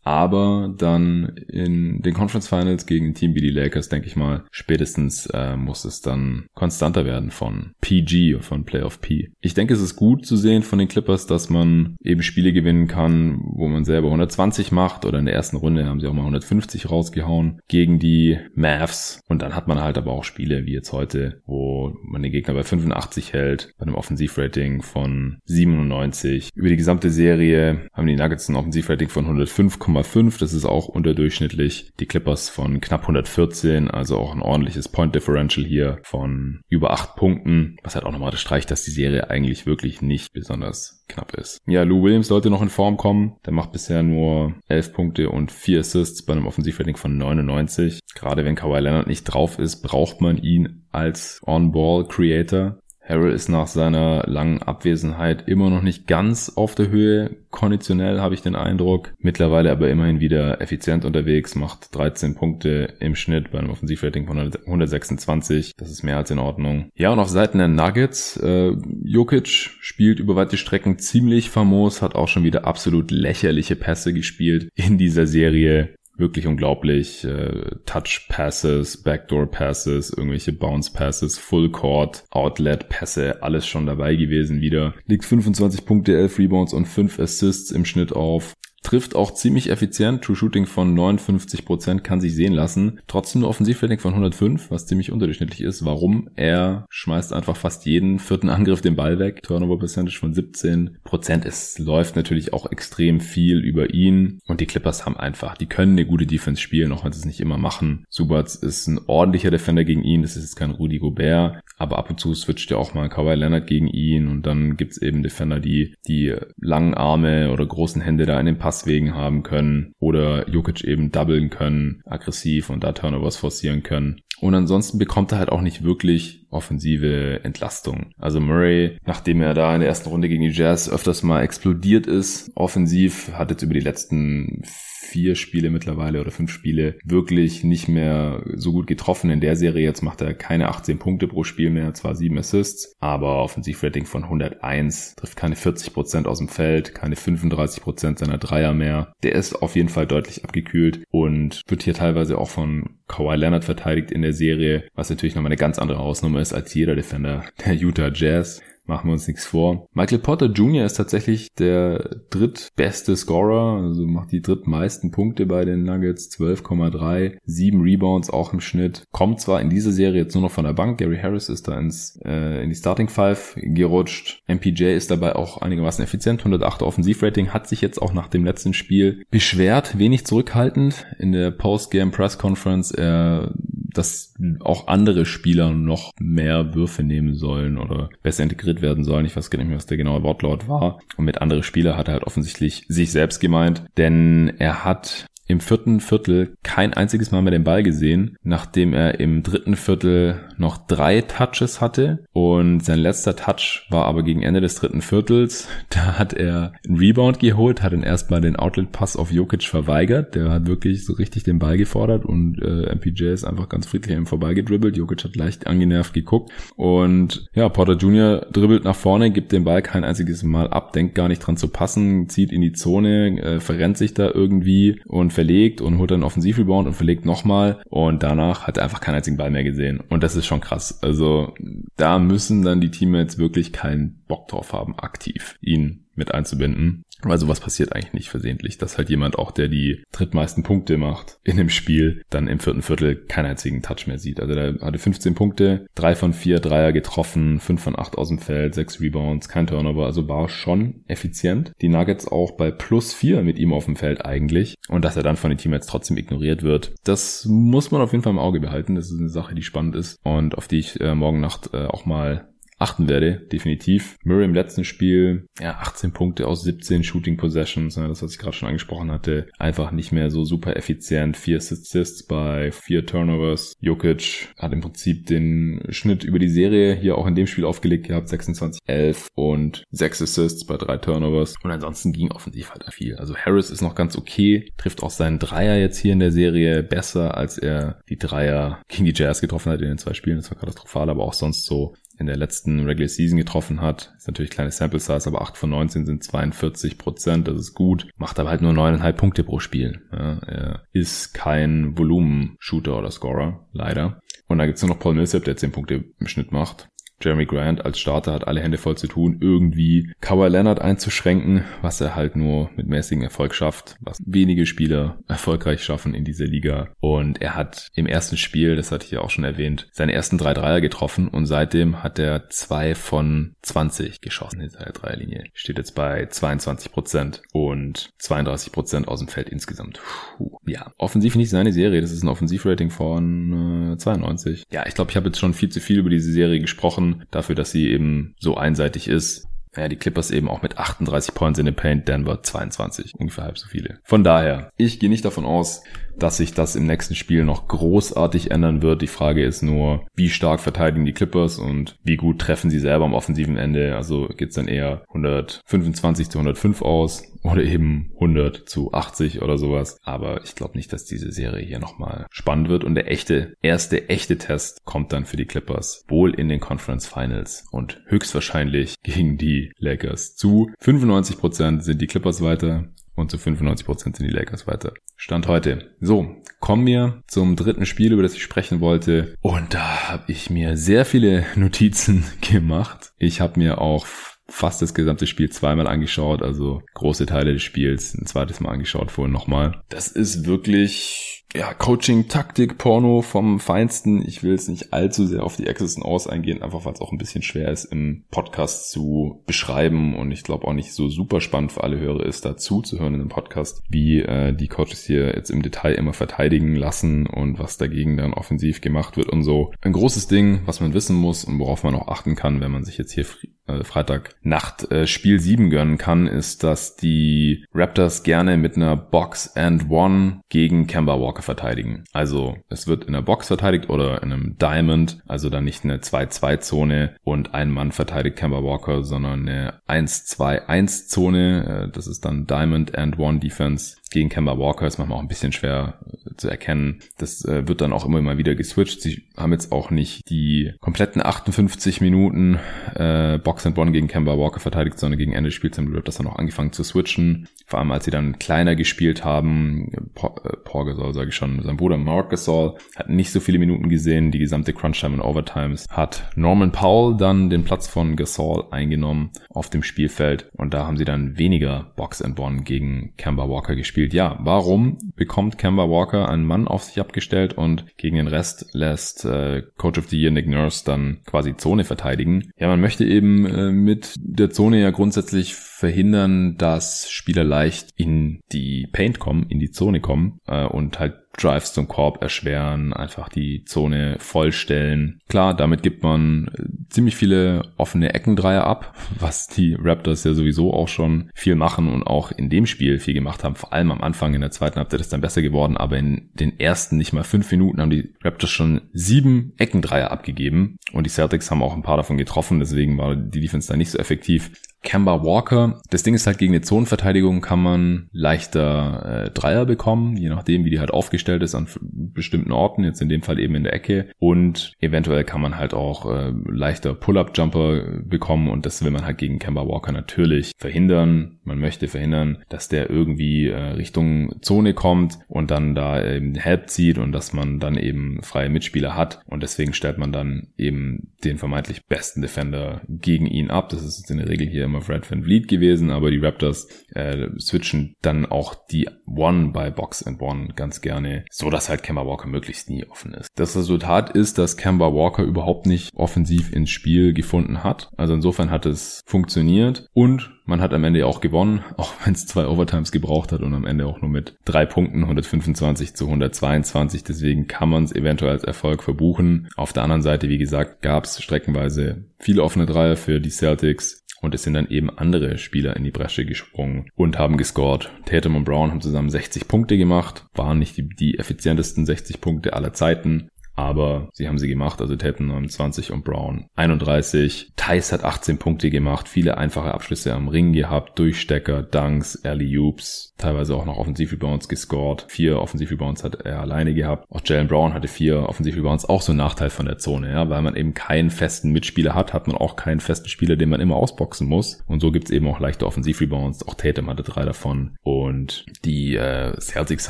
aber dann in den Conference Finals gegen ein Team wie die Lakers, denke ich mal, spätestens äh, muss es dann konstanter werden von PG, von Playoff P. Ich denke, es ist gut zu sehen von den Clippers, dass man eben Spiele gewinnen kann, wo man selber 120 macht oder in der ersten Runde haben sie auch mal 150 rausgehauen gegen die Mavs und dann hat man halt aber auch Spiele wie jetzt heute, wo man den Gegner bei 85 hält, bei einem Offensivrating von 97. Über die gesamte Serie haben die Nuggets ein Offensivrating von 105,5, das ist auch unterdurchschnittlich. Die Clippers von knapp 114, also auch ein ordentliches Point Differential hier von über 8 Punkten, was halt auch nochmal das streicht, dass die Serie eigentlich wirklich nicht besonders knapp ist. Ja, Williams sollte noch in Form kommen. Der macht bisher nur 11 Punkte und 4 Assists bei einem Offensivrating von 99. Gerade wenn Kawhi Leonard nicht drauf ist, braucht man ihn als On-Ball-Creator. Harrell ist nach seiner langen Abwesenheit immer noch nicht ganz auf der Höhe. Konditionell habe ich den Eindruck. Mittlerweile aber immerhin wieder effizient unterwegs, macht 13 Punkte im Schnitt bei einem Offensivrating von 126. Das ist mehr als in Ordnung. Ja, und auf Seiten der Nuggets, äh, Jokic spielt über weite Strecken ziemlich famos, hat auch schon wieder absolut lächerliche Pässe gespielt in dieser Serie wirklich unglaublich. Äh, Touch Passes, Backdoor Passes, irgendwelche Bounce Passes, Full Court, Outlet Pässe, alles schon dabei gewesen wieder. Liegt 25 Punkte, 11 Rebounds und 5 Assists im Schnitt auf trifft auch ziemlich effizient. True Shooting von 59% kann sich sehen lassen. Trotzdem nur Offensivrating von 105, was ziemlich unterdurchschnittlich ist. Warum? Er schmeißt einfach fast jeden vierten Angriff den Ball weg. Turnover Percentage von 17%. Es läuft natürlich auch extrem viel über ihn. Und die Clippers haben einfach, die können eine gute Defense spielen, auch wenn sie es nicht immer machen. Subats ist ein ordentlicher Defender gegen ihn. Das ist jetzt kein Rudy Gobert. Aber ab und zu switcht ja auch mal Kawhi Leonard gegen ihn. Und dann gibt's eben Defender, die die langen Arme oder großen Hände da in den Pass Passwegen haben können oder Jokic eben doublen können, aggressiv und da Turnovers forcieren können. Und ansonsten bekommt er halt auch nicht wirklich offensive Entlastung. Also Murray, nachdem er da in der ersten Runde gegen die Jazz öfters mal explodiert ist, offensiv, hat jetzt über die letzten vier Spiele mittlerweile oder fünf Spiele wirklich nicht mehr so gut getroffen. In der Serie jetzt macht er keine 18 Punkte pro Spiel mehr, zwar sieben Assists, aber Offensivrating von 101, trifft keine 40 Prozent aus dem Feld, keine 35 Prozent seiner Dreier mehr. Der ist auf jeden Fall deutlich abgekühlt und wird hier teilweise auch von Kawhi Leonard verteidigt in der Serie, was natürlich nochmal eine ganz andere Hausnummer ist als jeder Defender der Utah Jazz. Machen wir uns nichts vor. Michael Potter Jr. ist tatsächlich der drittbeste Scorer, also macht die drittmeisten Punkte bei den Nuggets, 12,3, 7 Rebounds auch im Schnitt. Kommt zwar in dieser Serie jetzt nur noch von der Bank, Gary Harris ist da ins, äh, in die Starting Five gerutscht. MPJ ist dabei auch einigermaßen effizient, 108 Offensivrating, hat sich jetzt auch nach dem letzten Spiel beschwert, wenig zurückhaltend in der Postgame Press Conference. Er dass auch andere Spieler noch mehr Würfe nehmen sollen oder besser integriert werden sollen. Ich weiß gar nicht mehr, was der genaue Wortlaut war. Und mit andere Spieler hat er halt offensichtlich sich selbst gemeint, denn er hat im vierten Viertel kein einziges Mal mehr den Ball gesehen, nachdem er im dritten Viertel noch drei Touches hatte und sein letzter Touch war aber gegen Ende des dritten Viertels. [LAUGHS] Da hat er einen Rebound geholt, hat dann erstmal den Outlet-Pass auf Jokic verweigert. Der hat wirklich so richtig den Ball gefordert und äh, MPJ ist einfach ganz friedlich an ihm vorbeigedribbelt. Jokic hat leicht angenervt geguckt und ja, Porter Jr. dribbelt nach vorne, gibt den Ball kein einziges Mal ab, denkt gar nicht dran zu passen, zieht in die Zone, äh, verrennt sich da irgendwie und verlegt und holt dann Offensivrebound und verlegt nochmal und danach hat er einfach keinen einzigen Ball mehr gesehen. Und das ist schon krass. Also da müssen dann die Teammates wirklich keinen Bock drauf haben, aktiv ihn mit einzubinden. Weil sowas passiert eigentlich nicht versehentlich, dass halt jemand auch, der die drittmeisten Punkte macht in dem Spiel, dann im vierten Viertel keinen einzigen Touch mehr sieht. Also der hatte 15 Punkte, drei von vier Dreier getroffen, fünf von acht aus dem Feld, sechs Rebounds, kein Turnover, also war schon effizient. Die Nuggets auch bei plus vier mit ihm auf dem Feld eigentlich. Und dass er dann von den Teammates trotzdem ignoriert wird, das muss man auf jeden Fall im Auge behalten. Das ist eine Sache, die spannend ist und auf die ich äh, morgen Nacht äh, auch mal achten werde, definitiv. Murray im letzten Spiel, ja, 18 Punkte aus 17 Shooting Possessions, ja, das, was ich gerade schon angesprochen hatte, einfach nicht mehr so super effizient. Vier Assists bei vier Turnovers. Jokic hat im Prinzip den Schnitt über die Serie hier auch in dem Spiel aufgelegt gehabt, 26, 11 und sechs Assists bei drei Turnovers. Und ansonsten ging offensiv halt viel. Also Harris ist noch ganz okay, trifft auch seinen Dreier jetzt hier in der Serie besser, als er die Dreier gegen die Jazz getroffen hat in den zwei Spielen. Das war katastrophal, aber auch sonst so in der letzten Regular Season getroffen hat. Ist natürlich kleine Sample Size, aber 8 von 19 sind 42 Prozent. Das ist gut. Macht aber halt nur 9,5 Punkte pro Spiel. Ja, er ist kein Volumen-Shooter oder Scorer, leider. Und da gibt's nur noch Paul Millsap, der 10 Punkte im Schnitt macht. Jeremy Grant als Starter hat alle Hände voll zu tun, irgendwie Kawhi Leonard einzuschränken, was er halt nur mit mäßigem Erfolg schafft, was wenige Spieler erfolgreich schaffen in dieser Liga. Und er hat im ersten Spiel, das hatte ich ja auch schon erwähnt, seine ersten drei Dreier getroffen und seitdem hat er zwei von 20 geschossen in seiner Dreierlinie. Steht jetzt bei 22 Prozent und 32 Prozent aus dem Feld insgesamt. Puh. Ja, offensiv nicht seine Serie. Das ist ein Offensivrating von äh, 92. Ja, ich glaube, ich habe jetzt schon viel zu viel über diese Serie gesprochen dafür, dass sie eben so einseitig ist. Ja, die Clippers eben auch mit 38 Points in the Paint, Denver 22, ungefähr halb so viele. Von daher, ich gehe nicht davon aus, dass sich das im nächsten Spiel noch großartig ändern wird. Die Frage ist nur, wie stark verteidigen die Clippers und wie gut treffen sie selber am offensiven Ende. Also geht's dann eher 125 zu 105 aus oder eben 100 zu 80 oder sowas. Aber ich glaube nicht, dass diese Serie hier nochmal spannend wird. Und der echte, erste echte Test kommt dann für die Clippers wohl in den Conference Finals und höchstwahrscheinlich gegen die Lakers. Zu 95% sind die Clippers weiter und zu 95% sind die Lakers weiter. Stand heute. So, kommen wir zum dritten Spiel, über das ich sprechen wollte. Und da habe ich mir sehr viele [LAUGHS] Notizen [LAUGHS] gemacht. Ich habe mir auch fast das gesamte Spiel zweimal angeschaut, also große Teile des Spiels ein zweites Mal angeschaut, vorhin nochmal. Das ist wirklich ja, Coaching, Taktik, Porno vom Feinsten. Ich will jetzt nicht allzu sehr auf die Access und Aus eingehen, einfach weil es auch ein bisschen schwer ist im Podcast zu beschreiben und ich glaube auch nicht so super spannend für alle Hörer ist, dazu zu hören in einem Podcast, wie äh, die Coaches hier jetzt im Detail immer verteidigen lassen und was dagegen dann offensiv gemacht wird und so. Ein großes Ding, was man wissen muss und worauf man auch achten kann, wenn man sich jetzt hier äh, Freitagnacht äh, Spiel 7 gönnen kann, ist, dass die Raptors gerne mit einer Box and One gegen Kemba Walker verteidigen. Also es wird in der Box verteidigt oder in einem Diamond, also dann nicht eine 2-2-Zone und ein Mann verteidigt Kemba Walker, sondern eine 1-2-1-Zone. Äh, das ist dann Diamond and One Defense gegen Kemba Walker ist manchmal auch ein bisschen schwer äh, zu erkennen. Das äh, wird dann auch immer mal wieder geswitcht. Sie haben jetzt auch nicht die kompletten 58 Minuten äh, Box and One gegen Kemba Walker verteidigt, sondern gegen Ende des Spiels haben die Raptors dann auch angefangen zu switchen. Vor allem als sie dann kleiner gespielt haben. Paul, äh, Paul Gasol, sage ich schon, sein Bruder Mark Gasol hat nicht so viele Minuten gesehen. Die gesamte Crunch-Time und Overtimes hat Norman Powell dann den Platz von Gasol eingenommen auf dem Spielfeld. Und da haben sie dann weniger Box and One gegen Kemba Walker gespielt gespielt. Ja, warum bekommt Kemba Walker einen Mann auf sich abgestellt und gegen den Rest lässt äh, Coach of the Year Nick Nurse dann quasi Zone verteidigen? Ja, man möchte eben äh, mit der Zone ja grundsätzlich verhindern, dass Spieler leicht in die Paint kommen, in die Zone kommen äh, und halt Drives zum Korb erschweren, einfach die Zone vollstellen. Klar, damit gibt man äh, ziemlich viele offene Eckendreier ab, [LAUGHS] was die Raptors ja sowieso auch schon viel machen und auch in dem Spiel viel gemacht haben. Vor allem am Anfang in der zweiten Halbzeit ist dann besser geworden, aber in den ersten nicht mal fünf Minuten haben die Raptors schon sieben Eckendreier abgegeben und die Celtics haben auch ein paar davon getroffen, deswegen war die Defense da nicht so effektiv. Kemba Walker. Das Ding ist halt, gegen eine Zonenverteidigung kann man leichter äh, Dreier bekommen, je nachdem, wie die halt aufgestellt ist an bestimmten Orten, jetzt in dem Fall eben in der Ecke. Und eventuell kann man halt auch äh, leichter Pull-Up-Jumper bekommen und das will man halt gegen Kemba Walker natürlich verhindern. Man möchte verhindern, dass der irgendwie äh, Richtung Zone kommt und dann da eben Help zieht und dass man dann eben freie Mitspieler hat. Und deswegen stellt man dann eben den vermeintlich besten Defender gegen ihn ab. Das ist in der Regel hier immer Fred Van Vliet gewesen, aber die Raptors äh, switchen dann auch die One bei Box and One ganz gerne, so dass halt Kemba Walker möglichst nie offen ist. Das Resultat ist, dass Kemba Walker überhaupt nicht offensiv ins Spiel gefunden hat. Also insofern hat es funktioniert und man hat am Ende auch gewonnen, [LAUGHS] auch wenn es zwei Overtimes gebraucht hat und am Ende auch nur mit drei Punkten 125 zu 122. Deswegen kann man es eventuell als Erfolg verbuchen. Auf der anderen Seite, wie gesagt, gab es streckenweise viele offene Dreier für die Celtics. Und es sind dann eben andere Spieler in die Bresche gesprungen und haben gescored. Tatum und Brown haben zusammen 60 Punkte gemacht, waren nicht die, die effizientesten 60 Punkte aller Zeiten, aber sie haben sie gemacht, also Tatum 29 und Brown 31. Tice hat 18 Punkte gemacht, viele einfache Abschlüsse am Ring gehabt, Durchstecker, Dunks, Alley Oops, teilweise auch noch Offensiv-Rebounds gescored. Vier Offensiv-Rebounds hat er alleine gehabt. Auch Jalen Brown hatte vier Offensiv-Rebounds, auch so ein Nachteil von der Zone, ja, weil man eben keinen festen Mitspieler hat, hat man auch keinen festen Spieler, den man immer ausboxen muss. Und so gibt's eben auch leichte Offensiv-Rebounds. Auch Tatum hatte drei davon. Und die äh, Celtics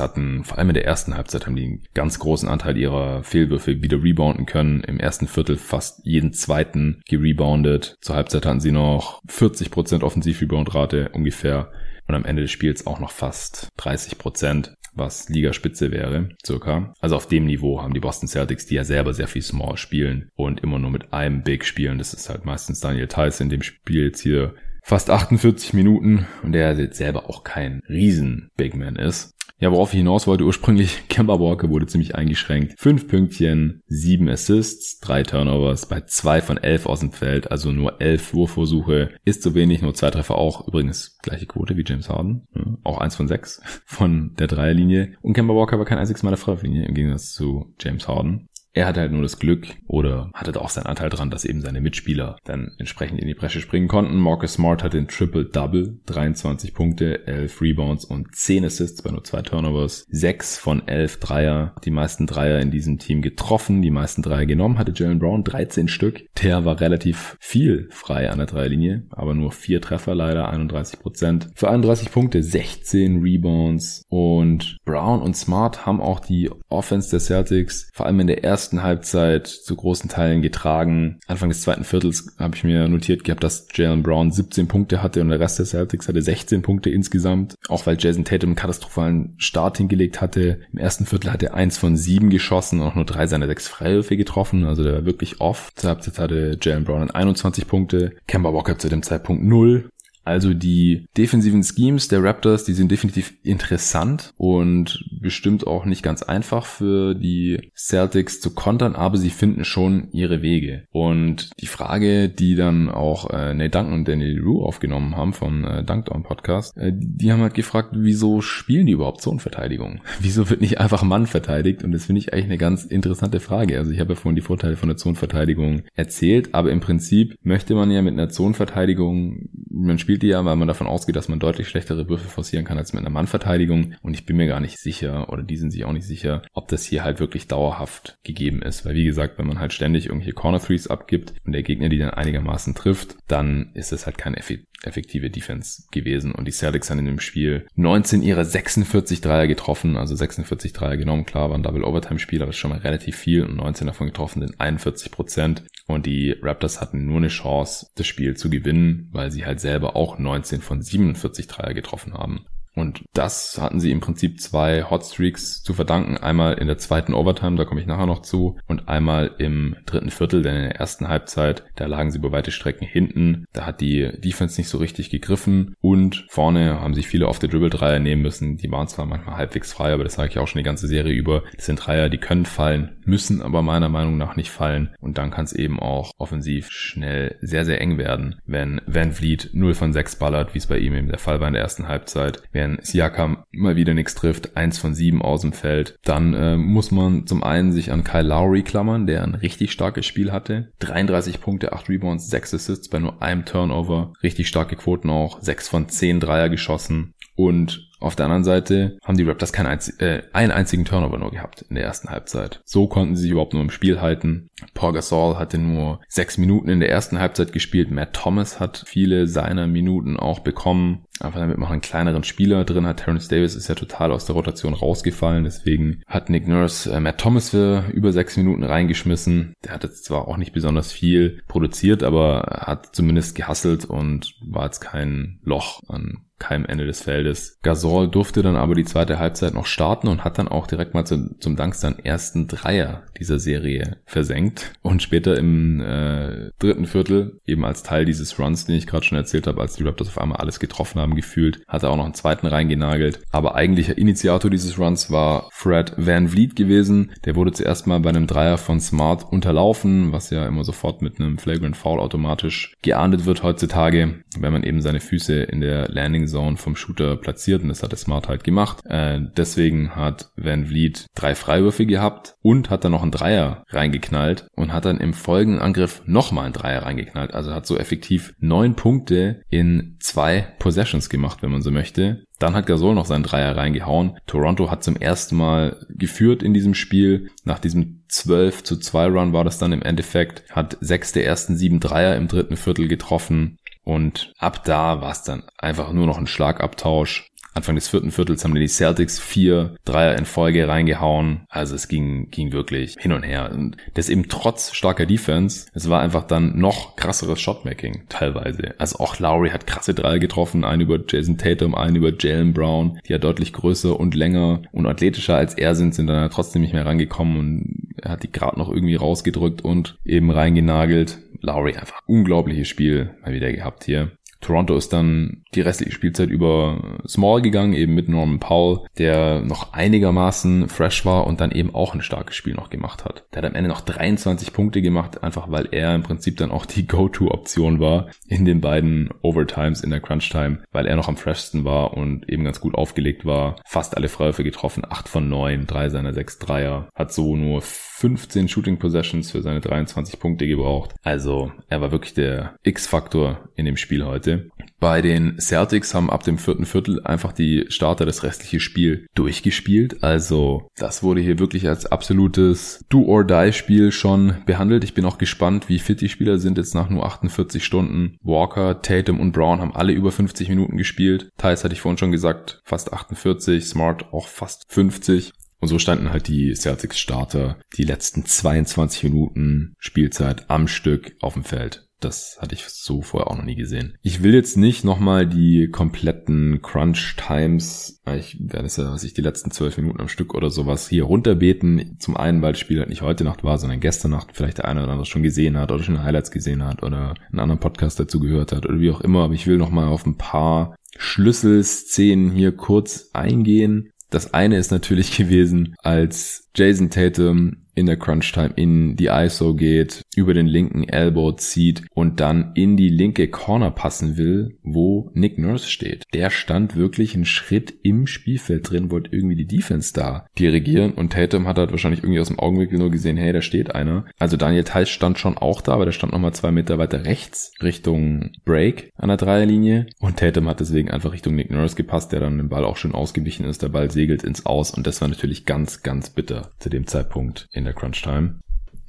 hatten, vor allem in der ersten Halbzeit, haben die einen ganz großen Anteil ihrer Fehlwürfe wieder rebounden können. Im ersten Viertel fast jeden zweiten gereboundet. Zur Halbzeit hatten sie noch 40% Offensiv-Rebound-Rate ungefähr und am Ende des Spiels auch noch fast 30 Prozent, was Ligaspitze wäre, circa. Also auf dem Niveau haben die Boston Celtics, die ja selber sehr viel Small spielen und immer nur mit einem Big spielen. Das ist halt meistens Daniel Tice in dem Spiel jetzt hier fast 48 Minuten und der jetzt selber auch kein riesen Big Man ist. Ja, worauf ich hinaus wollte, ursprünglich, [LAUGHS] Kemba Walker wurde ziemlich eingeschränkt. Fünf Pünktchen, sieben Assists, drei Turnovers, bei zwei von elf aus dem Feld, also nur elf Wurfversuche, ist zu wenig, nur zwei Treffer auch, übrigens gleiche Quote wie James Harden, ja, auch eins von sechs [LAUGHS] von der Dreierlinie. Und Kemba Walker war kein einziges Mal der Freiwurflinie, im Gegensatz zu James Harden. Er hatte halt nur das Glück oder hatte auch seinen Anteil dran, dass eben seine Mitspieler dann entsprechend in die Bresche springen konnten. Marcus Smart hatte ein Triple-Double, 23 Punkte, 11 Rebounds und 10 Assists bei nur zwei Turnovers. 6 von 11 Dreier, die meisten Dreier in diesem Team getroffen, die meisten Dreier genommen, hatte Jalen Brown 13 Stück. Der war relativ viel frei an der Dreierlinie, aber nur vier Treffer leider, 31 Prozent. Für 31 Punkte, 16 Rebounds und Brown und Smart haben auch die Offense der Celtics vor allem in der ersten ersten Halbzeit zu großen Teilen getragen. Anfang des zweiten Viertels habe ich mir notiert gehabt, dass Jalen Brown 17 Punkte hatte und der Rest der Celtics hatte 16 Punkte insgesamt. Auch weil Jason Tatum einen katastrophalen Start hingelegt hatte. Im ersten Viertel hat er eins von sieben geschossen und auch nur drei seiner sechs Freiwürfe getroffen. Also der war wirklich off. Zur Halbzeit hatte Jalen Brown 21 Punkte. Kemba Walker zu dem Zeitpunkt 0. Also die defensiven Schemes der Raptors, die sind definitiv interessant und bestimmt auch nicht ganz einfach für die Celtics zu kontern, aber sie finden schon ihre Wege. Und die Frage, die dann auch äh, Nate Duncan und Danny Rue aufgenommen haben vom äh, Dunkdown Podcast, äh, die haben halt gefragt, wieso spielen die überhaupt Zonenverteidigung? [LAUGHS] Wieso wird nicht einfach Mann verteidigt? Und das finde ich eigentlich eine ganz interessante Frage. Also ich habe ja vorhin die Vorteile von der Zonenverteidigung erzählt, aber im Prinzip möchte man ja mit einer Zonenverteidigung, man spielt die ja, weil man davon ausgeht, dass man deutlich schlechtere Würfe forcieren kann als mit einer Mannverteidigung. Und ich bin mir gar nicht sicher, oder die sind sich auch nicht sicher, ob das hier halt wirklich dauerhaft gegeben ist. Weil wie gesagt, wenn man halt ständig irgendwelche Corner Threes abgibt und der Gegner die dann einigermaßen trifft, dann ist es halt kein effektive Defense gewesen. Und die Celtics haben in dem Spiel 19 ihrer 46 Dreier getroffen, also 46 Dreier genommen. Klar, war ein Double Overtime Spiel, aber das ist schon mal relativ viel und 19 davon getroffen sind 41 Prozent. Und die Raptors hatten nur eine Chance, das Spiel zu gewinnen, weil sie halt selber auch 19 von 47 Dreier getroffen haben. Und das hatten sie im Prinzip zwei Hotstreaks zu verdanken. Einmal in der zweiten Overtime, da komme ich nachher noch zu, und einmal im dritten Viertel, denn in der ersten Halbzeit, da lagen sie über weite Strecken hinten. Da hat die Defense nicht so richtig gegriffen und vorne haben sich viele auf der Dribble-Dreier nehmen müssen. Die waren zwar manchmal halbwegs frei, aber das sage ich auch schon die ganze Serie über. Das sind Dreier, die können fallen, müssen aber meiner Meinung nach nicht fallen. Und dann kann es eben auch offensiv schnell sehr, sehr eng werden, wenn Van Vliet 0 von 6 ballert, wie es bei ihm eben der Fall war in der ersten Halbzeit wenn Siakam mal wieder nichts trifft, eins von sieben aus dem Feld, dann äh, muss man zum einen sich an Kyle Lowry klammern, der ein richtig starkes Spiel hatte. 33 Punkte, 8 Rebounds, 6 Assists bei nur einem Turnover. Richtig starke Quoten auch. 6 von 10 Dreier geschossen. Und Auf der anderen Seite haben die Raptors keinen einzi äh, einen einzigen Turnover nur gehabt in der ersten Halbzeit. So konnten sie sich überhaupt nur im Spiel halten. Paul Gasol hatte nur sechs Minuten in der ersten Halbzeit gespielt. Matt Thomas hat viele seiner Minuten auch bekommen. Einfach damit man einen kleineren Spieler drin hat. Terrence Davis ist ja total aus der Rotation rausgefallen. Deswegen hat Nick Nurse äh, Matt Thomas für über sechs Minuten reingeschmissen. Der hat jetzt zwar auch nicht besonders viel produziert, aber hat zumindest gehasselt und war jetzt kein Loch an keinem Ende des Feldes. Gasol durfte dann aber die zweite Halbzeit noch starten und hat dann auch direkt mal zum, zum Dank seinen ersten Dreier dieser Serie versenkt. Und später im äh, dritten Viertel, eben als Teil dieses Runs, den ich gerade schon erzählt habe, als die Raptors auf einmal alles getroffen haben gefühlt, hat er auch noch einen zweiten reingenagelt. Aber eigentlicher Initiator dieses Runs war Fred Van Vliet gewesen. Der wurde zuerst mal bei einem Dreier von Smart unterlaufen, was ja immer sofort mit einem Flagrant Foul automatisch geahndet wird heutzutage, wenn man eben seine Füße in der Landing Zone vom Shooter platziert und das hat der Smart halt gemacht. Äh, deswegen hat Van Vliet drei Freiwürfe gehabt und hat dann noch einen Dreier reingeknallt und hat dann im folgenden Angriff nochmal einen Dreier reingeknallt. Also hat so effektiv neun Punkte in zwei Possessions gemacht, wenn man so möchte. Dann hat Gasol noch seinen Dreier reingehauen. Toronto hat zum ersten Mal geführt in diesem Spiel. Nach diesem 12 zu 2 Run war das dann im Endeffekt. Hat sechs der ersten sieben Dreier im dritten Viertel getroffen. Und ab da war es dann einfach nur noch ein Schlagabtausch. Anfang des vierten Viertels haben die Celtics vier Dreier in Folge reingehauen. Also es ging, ging wirklich hin und her. Und das eben trotz starker Defense. Es war einfach dann noch krasseres Shotmaking teilweise. Also auch Lowry hat krasse Dreier getroffen. Einen über Jason Tatum, einen über Jalen Brown, die ja deutlich größer und länger und athletischer als er sind, sind dann trotzdem nicht mehr rangekommen und er hat die gerade noch irgendwie rausgedrückt und eben reingenagelt. Lowry einfach unglaubliches Spiel mal wieder gehabt hier. Toronto ist dann die restliche Spielzeit über Small gegangen, eben mit Norman Powell, der noch einigermaßen fresh war und dann eben auch ein starkes Spiel noch gemacht hat. Der hat am Ende noch 23 Punkte gemacht, einfach weil er im Prinzip dann auch die [LAUGHS] Go-To-Option war in den beiden Overtimes in der Crunch-Time, weil er noch am freshsten war und eben ganz gut aufgelegt war. Fast alle Freiwürfe getroffen, 8 von 9, 3 seiner 6 Dreier, hat so nur 15 Shooting Possessions für seine 23 Punkte gebraucht. Also er war wirklich der X-Faktor in dem Spiel heute. Bei den Celtics haben ab dem vierten Viertel einfach die Starter das restliche Spiel durchgespielt. Also das wurde hier wirklich als absolutes Do-or-Die-Spiel schon behandelt. Ich bin auch gespannt, wie fit die Spieler sind jetzt nach nur 48 Stunden. Walker, Tatum und Brown haben alle über 50 Minuten gespielt. Thais hatte ich vorhin schon gesagt, fast 48, Smart auch fast 50. Und so standen halt die Celtics Starter die letzten 22 Minuten Spielzeit am Stück auf dem Feld. Das hatte ich so vorher auch noch nie gesehen. Ich will jetzt nicht nochmal die kompletten Crunch Times, ich werde es ja, was ich die letzten zwölf Minuten am Stück oder sowas hier runterbeten. Zum einen, weil das Spiel halt nicht heute Nacht war, sondern gestern Nacht vielleicht der eine oder andere schon gesehen hat oder schon Highlights gesehen hat oder einen anderen Podcast dazu gehört hat oder wie auch immer. Aber ich will nochmal auf ein paar Schlüsselszenen hier kurz eingehen. Das eine ist natürlich [LAUGHS] gewesen, als Jason Tatum in der Crunch Time in die ISO geht, über den linken Elbow zieht und dann in die linke Corner passen will, wo Nick Nurse steht. Der stand wirklich einen Schritt im Spielfeld drin, wollte irgendwie die Defense da dirigieren und Tatum hat halt wahrscheinlich irgendwie aus dem Augenwinkel nur gesehen, hey, da steht einer. Also Daniel Theiss stand schon auch da, aber der stand nochmal zwei Meter weiter rechts Richtung Break an der Dreierlinie und Tatum hat deswegen einfach Richtung Nick Nurse gepasst, der dann den Ball auch schön ausgewichen ist. Der Ball segelt ins Aus und das war natürlich ganz, ganz bitter zu dem Zeitpunkt in der Crunch Time.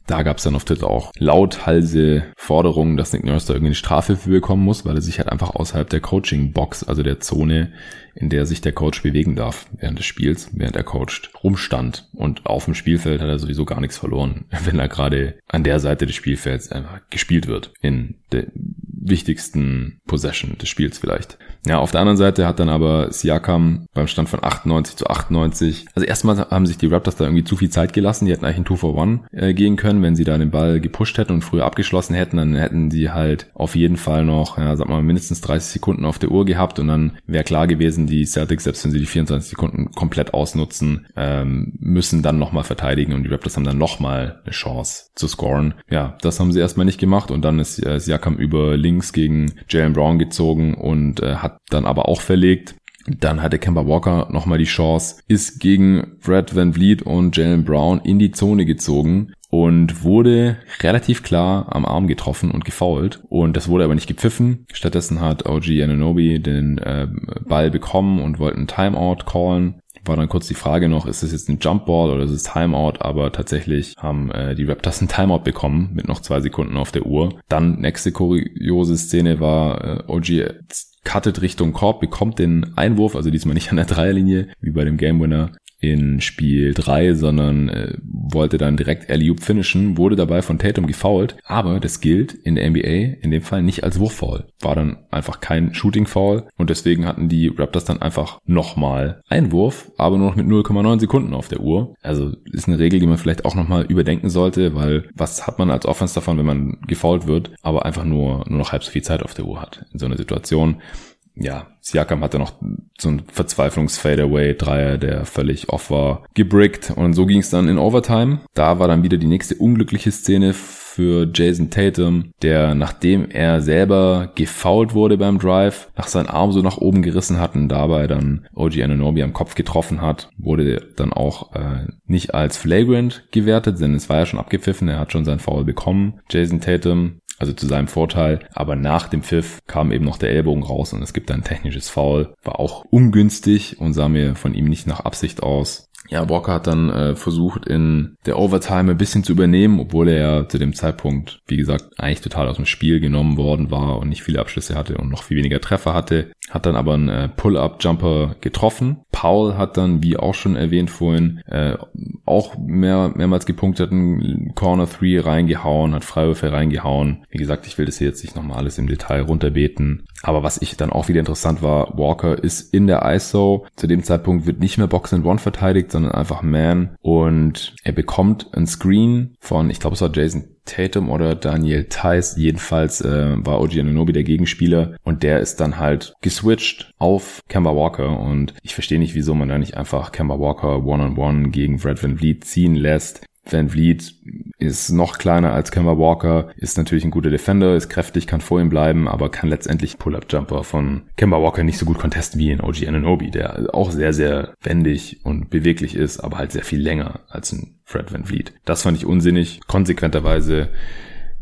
Da gab es dann auf Twitter auch lauthalse Forderungen, dass Nick Nurse da irgendwie eine Strafe für bekommen muss, weil er sich halt einfach außerhalb der Coaching-Box, also der Zone, in der sich der Coach bewegen darf während des Spiels, während er coacht, rumstand. Und auf dem Spielfeld hat er sowieso gar nichts verloren, [LAUGHS] wenn er gerade an der Seite des Spielfelds einfach gespielt wird. In der wichtigsten Possession des Spiels vielleicht. Ja, auf der anderen Seite hat dann aber Siakam beim Stand von 98 zu 98, also erstmal haben sich die Raptors da irgendwie zu viel Zeit gelassen, die hätten eigentlich ein 2 for 1 äh, gehen können, wenn sie da den Ball gepusht hätten und früher abgeschlossen hätten, dann hätten sie halt auf jeden Fall noch, ja, sag mal, mindestens 30 Sekunden auf der Uhr gehabt und dann wäre klar gewesen, die Celtics, selbst wenn sie die 24 Sekunden komplett ausnutzen, ähm, müssen dann nochmal verteidigen und die Raptors haben dann nochmal eine Chance zu scoren. Ja, das haben sie erstmal nicht gemacht und dann ist äh, Siakam über links gegen Jalen Brown gezogen und äh, hat dann aber auch verlegt. Dann hatte Kemba Walker nochmal die Chance, ist gegen Fred Van Vliet und Jalen Brown in die Zone gezogen und wurde relativ klar am Arm getroffen und gefoult. Und das wurde aber nicht gepfiffen. Stattdessen hat OG Ananobi den äh, Ball bekommen und wollte einen Timeout callen. War dann kurz die Frage noch, ist es jetzt ein Jumpball oder ist es Timeout? Aber tatsächlich haben äh, die Raptors einen Timeout bekommen mit noch zwei Sekunden auf der Uhr. Dann nächste kuriose Szene war äh, OG cuttet Richtung Korb, bekommt den Einwurf, also diesmal nicht an der Dreierlinie, wie bei dem Game Winner in Spiel 3, sondern äh, wollte dann direkt alley finishen, wurde dabei von Tatum gefoult, aber das gilt in der NBA in dem Fall nicht als Wurffoul. War dann einfach kein Shooting-Foul und deswegen hatten die Raptors dann einfach nochmal Einwurf, aber nur noch mit 0,9 Sekunden auf der Uhr. Also ist eine Regel, die man vielleicht auch nochmal überdenken sollte, weil was hat man als Offense davon, wenn man gefoult wird, aber einfach nur, nur noch halb so viel Zeit auf der Uhr hat in so einer Situation ja, Siakam hatte noch so ein Verzweiflungs-Fadeaway-Dreier, der völlig off war, gebrickt. Und so ging es dann in Overtime. Da war dann wieder die nächste unglückliche Szene für Jason Tatum, der nachdem er selber gefoult wurde beim Drive, nach seinen Arm so nach oben gerissen hat und dabei dann OG Ananobi am Kopf getroffen hat, wurde dann auch äh, nicht als flagrant gewertet, denn es war ja schon abgepfiffen, er hat schon sein Foul bekommen. Jason Tatum also zu seinem Vorteil. Aber nach dem Pfiff kam eben noch der Ellbogen raus und es gibt ein technisches Foul. War auch ungünstig und sah mir von ihm nicht nach Absicht aus. Ja, Walker hat dann äh, versucht, in der Overtime ein bisschen zu übernehmen, obwohl er ja zu dem Zeitpunkt, wie gesagt, eigentlich total aus dem Spiel genommen worden war und nicht viele Abschlüsse hatte und noch viel weniger Treffer hatte. Hat dann aber einen äh, Pull-Up-Jumper getroffen. Paul hat dann, wie auch schon erwähnt vorhin, äh, auch mehr, mehrmals gepunktet, einen Corner 3 reingehauen, hat Freiwürfe reingehauen. Wie gesagt, ich will das hier jetzt nicht nochmal alles im Detail runterbeten. Aber was ich dann auch wieder interessant war, Walker ist in der ISO. Zu dem Zeitpunkt wird nicht mehr Box and One verteidigt, sondern einfach Man. Und er bekommt ein Screen von, ich glaube es war Jason Tatum oder Daniel Theiss. Jedenfalls äh, war OG Anunobi der Gegenspieler und der ist dann halt geswitcht auf Kemba Walker und ich verstehe nicht, wieso man da nicht einfach Kemba Walker one-on-one -on -one gegen Fred Van Vliet ziehen lässt. Van Vliet ist noch kleiner als Kemba Walker, ist natürlich ein guter Defender, ist kräftig, kann vor ihm bleiben, aber kann letztendlich Pull-Up-Jumper von Kemba Walker nicht so gut contesten wie in OG Ananobi, der auch sehr, sehr wendig und beweglich ist, aber halt sehr viel länger als ein Fred Van Vliet. Das fand ich unsinnig. Konsequenterweise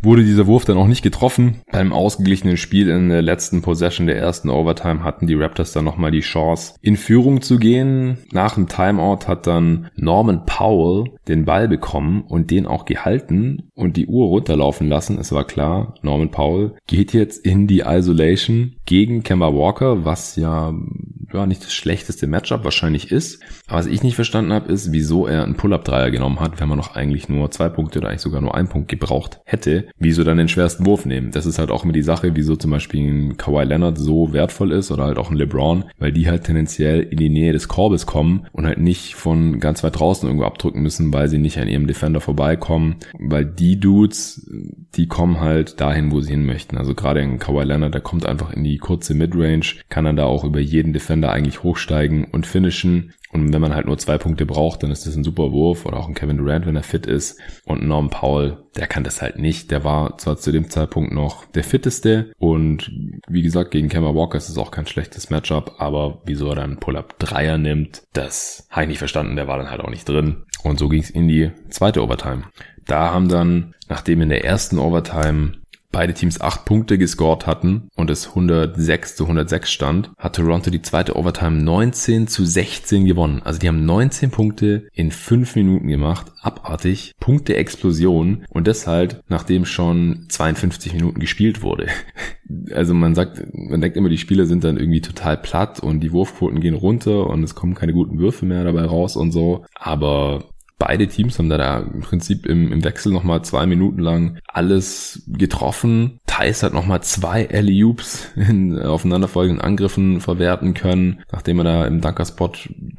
wurde dieser Wurf dann auch nicht getroffen. Beim ausgeglichenen Spiel in der letzten Possession der ersten Overtime hatten die Raptors dann nochmal die Chance, in Führung zu gehen. Nach dem Timeout hat dann Norman Powell den Ball bekommen und den auch gehalten und die Uhr runterlaufen lassen. Es war klar, Norman Powell geht jetzt in die Isolation gegen Kemba Walker, was ja ja, nicht das schlechteste Matchup wahrscheinlich ist. Aber was ich nicht verstanden habe, ist, wieso er einen Pull-Up-Dreier genommen hat, wenn man noch eigentlich nur zwei Punkte oder eigentlich sogar nur einen Punkt gebraucht hätte. Wieso dann den schwersten Wurf nehmen? Das ist halt auch immer die Sache, wieso zum Beispiel ein Kawhi Leonard so wertvoll ist oder halt auch ein LeBron, weil die halt tendenziell in die Nähe des Korbes kommen und halt nicht von ganz weit draußen irgendwo abdrücken müssen, weil sie nicht an ihrem Defender vorbeikommen, weil die Dudes, die kommen halt dahin, wo sie hin möchten. Also gerade ein Kawhi Leonard, der kommt einfach in die kurze Midrange, kann dann da auch über jeden Defender eigentlich hochsteigen und finishen. Und wenn man halt nur zwei Punkte braucht, dann ist das ein super Wurf oder auch ein Kevin Durant, wenn er fit ist. Und Norm Powell, der kann das halt nicht. Der war zwar zu dem Zeitpunkt noch der fitteste und wie gesagt, gegen Kemba Walker ist es auch kein schlechtes Matchup, aber wieso er dann Pull-Up Dreier nimmt, das habe ich nicht verstanden. Der war dann halt auch nicht drin. Und so ging es in die zweite Overtime. Da haben dann, nachdem in der ersten Overtime beide Teams acht Punkte gescored hatten und es 106 zu 106 stand, hat Toronto die zweite Overtime 19 zu 16 gewonnen. Also die haben 19 Punkte in fünf Minuten gemacht. Abartig. Punkte Explosion. Und deshalb, nachdem schon 52 Minuten gespielt wurde. [LAUGHS] Also man sagt, man denkt immer, die Spieler sind dann irgendwie total platt und die Wurfquoten gehen runter und es kommen keine guten Würfe mehr dabei raus und so. Aber beide Teams haben da, im Prinzip im, im Wechsel nochmal zwei Minuten lang alles getroffen. Thais hat nochmal zwei Alley-Oops in aufeinanderfolgenden Angriffen verwerten können, nachdem er da im Dunker-Spot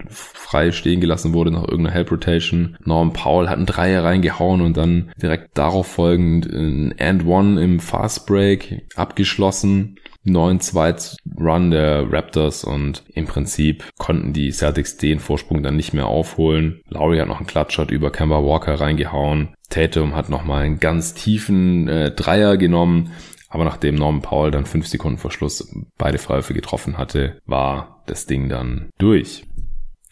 frei stehen gelassen wurde nach irgendeiner Help-Rotation. Norm Powell hat einen Dreier reingehauen und dann direkt darauf folgend ein And-One im Fast-Break abgeschlossen. 9-2 Run der Raptors und im Prinzip konnten die Celtics den Vorsprung dann nicht mehr aufholen. Lowry hat noch einen Klatschshot über Kemba Walker reingehauen. Tatum hat nochmal einen ganz tiefen äh, Dreier genommen. Aber nachdem Norman Powell dann fünf Sekunden vor Schluss beide Freiwürfe getroffen hatte, war das Ding dann durch.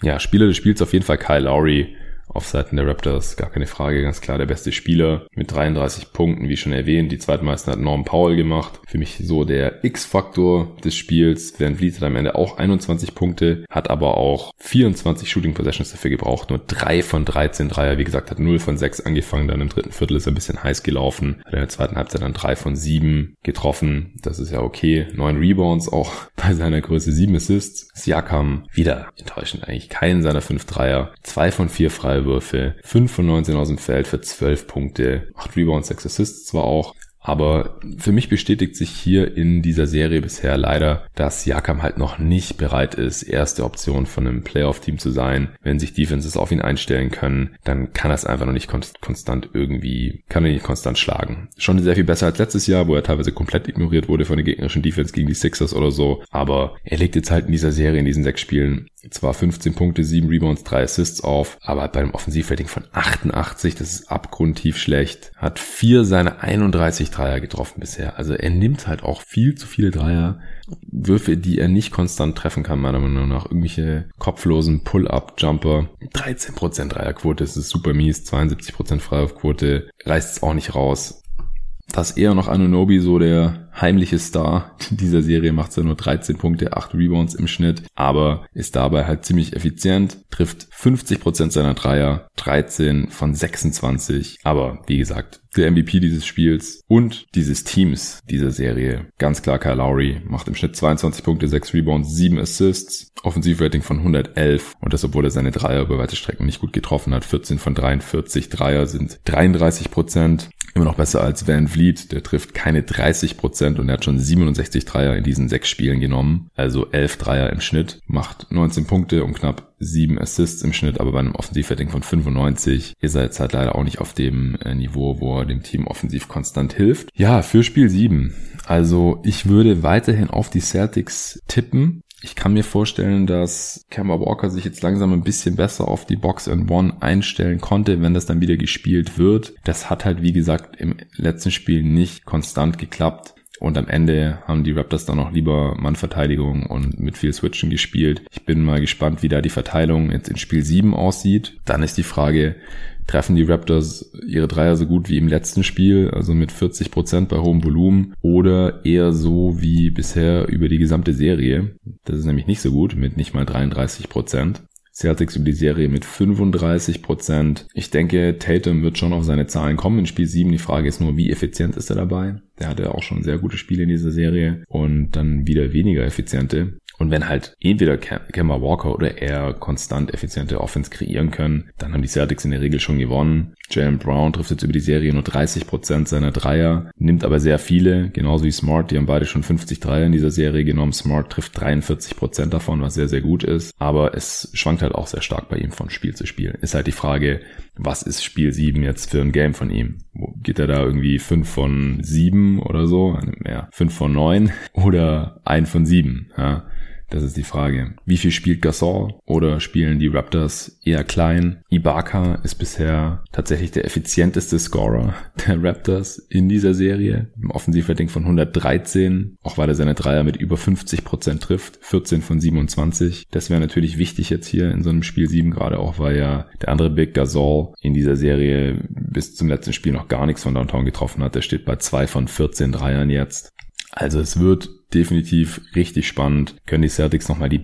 Ja, Spieler des Spiels auf jeden Fall Kyle Lowry auf Seiten der Raptors, gar keine Frage, ganz klar der beste Spieler mit 33 Punkten, wie schon erwähnt. Die zweitmeisten hat Norm Powell gemacht. Für mich so der X-Faktor des Spiels. Während Vliet hat am Ende auch 21 Punkte, hat aber auch 24 Shooting Possessions dafür gebraucht. Nur 3 von 13 Dreier. Wie gesagt, hat 0 von 6 angefangen. Dann im dritten Viertel ist er ein bisschen heiß gelaufen. Hat in der zweiten Halbzeit dann 3 von 7 getroffen. Das ist ja okay. 9 Rebounds auch [LAUGHS] bei seiner Größe. 7 Assists. Siakam wieder enttäuschend eigentlich. Keinen seiner 5 Dreier. 2 von 4 Freiwürfe Freiwürfe, 5 von 19 aus dem Feld für 12 Punkte, 8 Rebounds, 6 Assists zwar auch, aber für mich bestätigt sich hier in dieser Serie bisher leider, dass Jakam halt noch nicht bereit ist, erste Option von einem Playoff-Team zu sein. Wenn sich Defenses auf ihn einstellen können, dann kann er es einfach noch nicht konstant irgendwie, kann er nicht konstant schlagen. Schon sehr viel besser als letztes Jahr, wo er teilweise komplett ignoriert wurde von der gegnerischen Defense gegen die Sixers oder so. Aber er legt jetzt halt in dieser Serie, in diesen sechs Spielen, zwar 15 Punkte, 7 Rebounds, 3 Assists auf, aber bei einem Offensivrating von 88, das ist abgrundtief schlecht, hat vier seiner 31 Dreier getroffen bisher. Also er nimmt halt auch viel zu viele Dreier. Würfe, die er nicht konstant treffen kann, meiner Meinung nach. Irgendwelche kopflosen Pull-Up-Jumper. 13% Dreierquote, das ist super mies. 72% Freiwurfquote, reißt es auch nicht raus. Das eher noch Anunobi so der heimliche Star [LAUGHS] dieser Serie, macht ja nur 13 Punkte, 8 Rebounds im Schnitt, aber ist dabei halt ziemlich effizient, trifft 50% seiner Dreier, 13 von 26, aber wie gesagt, der MVP dieses Spiels und dieses Teams dieser Serie. Ganz klar Kyle Lowry macht im Schnitt 22 Punkte, 6 Rebounds, 7 Assists, Offensivrating von 111 und das obwohl er seine Dreier über weite Strecken nicht gut getroffen hat. 14 von 43 Dreier sind 33 Immer noch besser als Van Vliet, der trifft keine 30% und er hat schon 67 Dreier in diesen sechs Spielen genommen. Also 11 Dreier im Schnitt, macht 19 Punkte und knapp sieben Assists im Schnitt, aber bei einem Offensivrating von 95 ist er jetzt halt leider auch nicht auf dem äh, Niveau, wo er dem Team offensiv konstant hilft. Ja, für Spiel 7. Also ich würde weiterhin auf die Celtics tippen. Ich kann mir vorstellen, dass Kemba Walker sich jetzt langsam ein bisschen besser auf die Box and One einstellen konnte, wenn das dann wieder gespielt wird. Das hat halt, wie gesagt, im letzten Spiel nicht konstant geklappt. Und am Ende haben die Raptors dann noch lieber Mannverteidigung und mit viel Switchen gespielt. Ich bin mal gespannt, wie da die Verteilung jetzt in Spiel 7 aussieht. Dann ist die Frage, treffen die Raptors ihre Dreier so gut wie im letzten Spiel, also mit 40 Prozent bei hohem Volumen oder eher so wie bisher über die gesamte Serie. Das ist nämlich nicht so gut mit nicht mal 33%. Prozent. Celtics über die Serie mit 35% Ich denke, Tatum wird schon auf seine Zahlen kommen in Spiel 7. Die Frage ist nur, wie effizient ist er dabei? Der hatte auch schon sehr gute Spiele in dieser Serie und dann wieder weniger effiziente. Und wenn halt entweder Kemba Walker oder er konstant effiziente Offense kreieren können, dann haben die Celtics in der Regel schon gewonnen. Jalen Brown trifft jetzt über die Serie nur 30% seiner Dreier, nimmt aber sehr viele, genauso wie Smart, die haben beide schon 50 Dreier in dieser Serie genommen. Smart trifft 43% davon, was sehr, sehr gut ist. Aber es schwankt halt auch sehr stark bei ihm von Spiel zu Spiel. Ist halt die Frage, was ist Spiel 7 jetzt für ein Game von ihm? Geht er da irgendwie 5 von 7 oder so? Ja, 5 von 9 [LAUGHS] oder 1 von 7? Ja? Das ist die Frage. Wie viel spielt Gasol oder spielen die Raptors eher klein? Ibaka ist bisher tatsächlich der effizienteste Scorer [LAUGHS] der Raptors in dieser Serie. Im Offensivrating von 113, auch weil er seine Dreier mit über 50 Prozent trifft, 14 von 27. Das wäre natürlich wichtig jetzt hier in so einem Spiel 7, gerade auch weil ja der andere Big Gasol in dieser Serie bis zum letzten Spiel noch gar nichts von Downtown getroffen hat. Der steht bei 2 von 14 Dreiern jetzt. Also es wird definitiv richtig spannend. Können die Celtics nochmal die,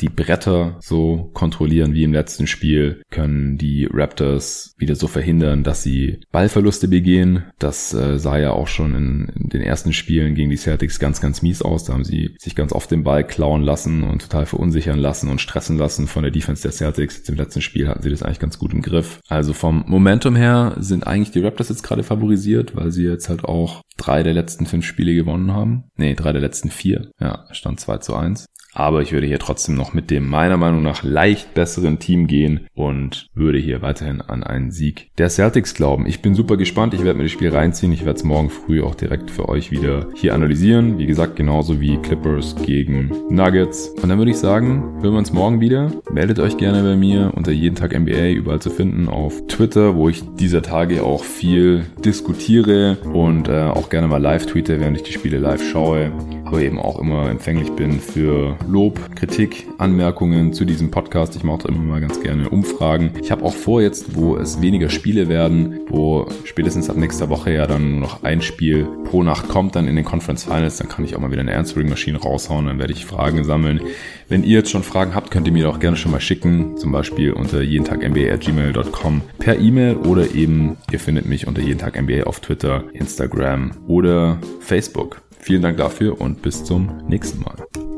die Bretter so kontrollieren wie im letzten Spiel? Können die Raptors wieder so verhindern, dass sie Ballverluste begehen? Das äh, sah ja auch schon in, in, den ersten Spielen gegen die Celtics ganz, ganz mies aus. Da haben sie sich ganz oft den Ball klauen lassen und total verunsichern lassen und stressen lassen von der Defense der Celtics. Jetzt Im letzten Spiel hatten sie das eigentlich ganz gut im Griff. Also vom Momentum her sind eigentlich die Raptors jetzt gerade favorisiert, weil sie jetzt halt auch drei der letzten fünf Spiele gewonnen haben. Nee, drei der letzten letzten vier. Ja, stand 2 zu 1. Aber ich würde hier trotzdem noch mit dem meiner Meinung nach leicht besseren Team gehen und würde hier weiterhin an einen Sieg der Celtics glauben. Ich bin super gespannt. Ich werde mir das Spiel reinziehen. Ich werde es morgen früh auch direkt für euch wieder hier analysieren. Wie gesagt, genauso wie Clippers gegen Nuggets. Und dann würde ich sagen, hören wir uns morgen wieder. Meldet euch gerne bei mir unter jeden Tag NBA überall zu finden auf Twitter, wo ich dieser Tage auch viel diskutiere und äh, auch gerne mal live tweete, während ich die Spiele live schaue. Aber eben auch immer empfänglich bin für Lob, Kritik, Anmerkungen zu diesem Podcast. Ich mache immer mal ganz gerne Umfragen. Ich habe auch vor jetzt, wo es weniger Spiele werden, wo spätestens ab nächster Woche ja dann nur noch ein Spiel pro Nacht kommt, dann in den Conference Finals, dann kann ich auch mal wieder eine Answering Machine raushauen, dann werde ich Fragen sammeln. Wenn ihr jetzt schon Fragen habt, könnt ihr mir auch gerne schon mal schicken, zum Beispiel unter jeden Tag gmail.com per E-Mail oder eben ihr findet mich unter jeden Tag NBA auf Twitter, Instagram oder Facebook. Vielen Dank dafür und bis zum nächsten Mal.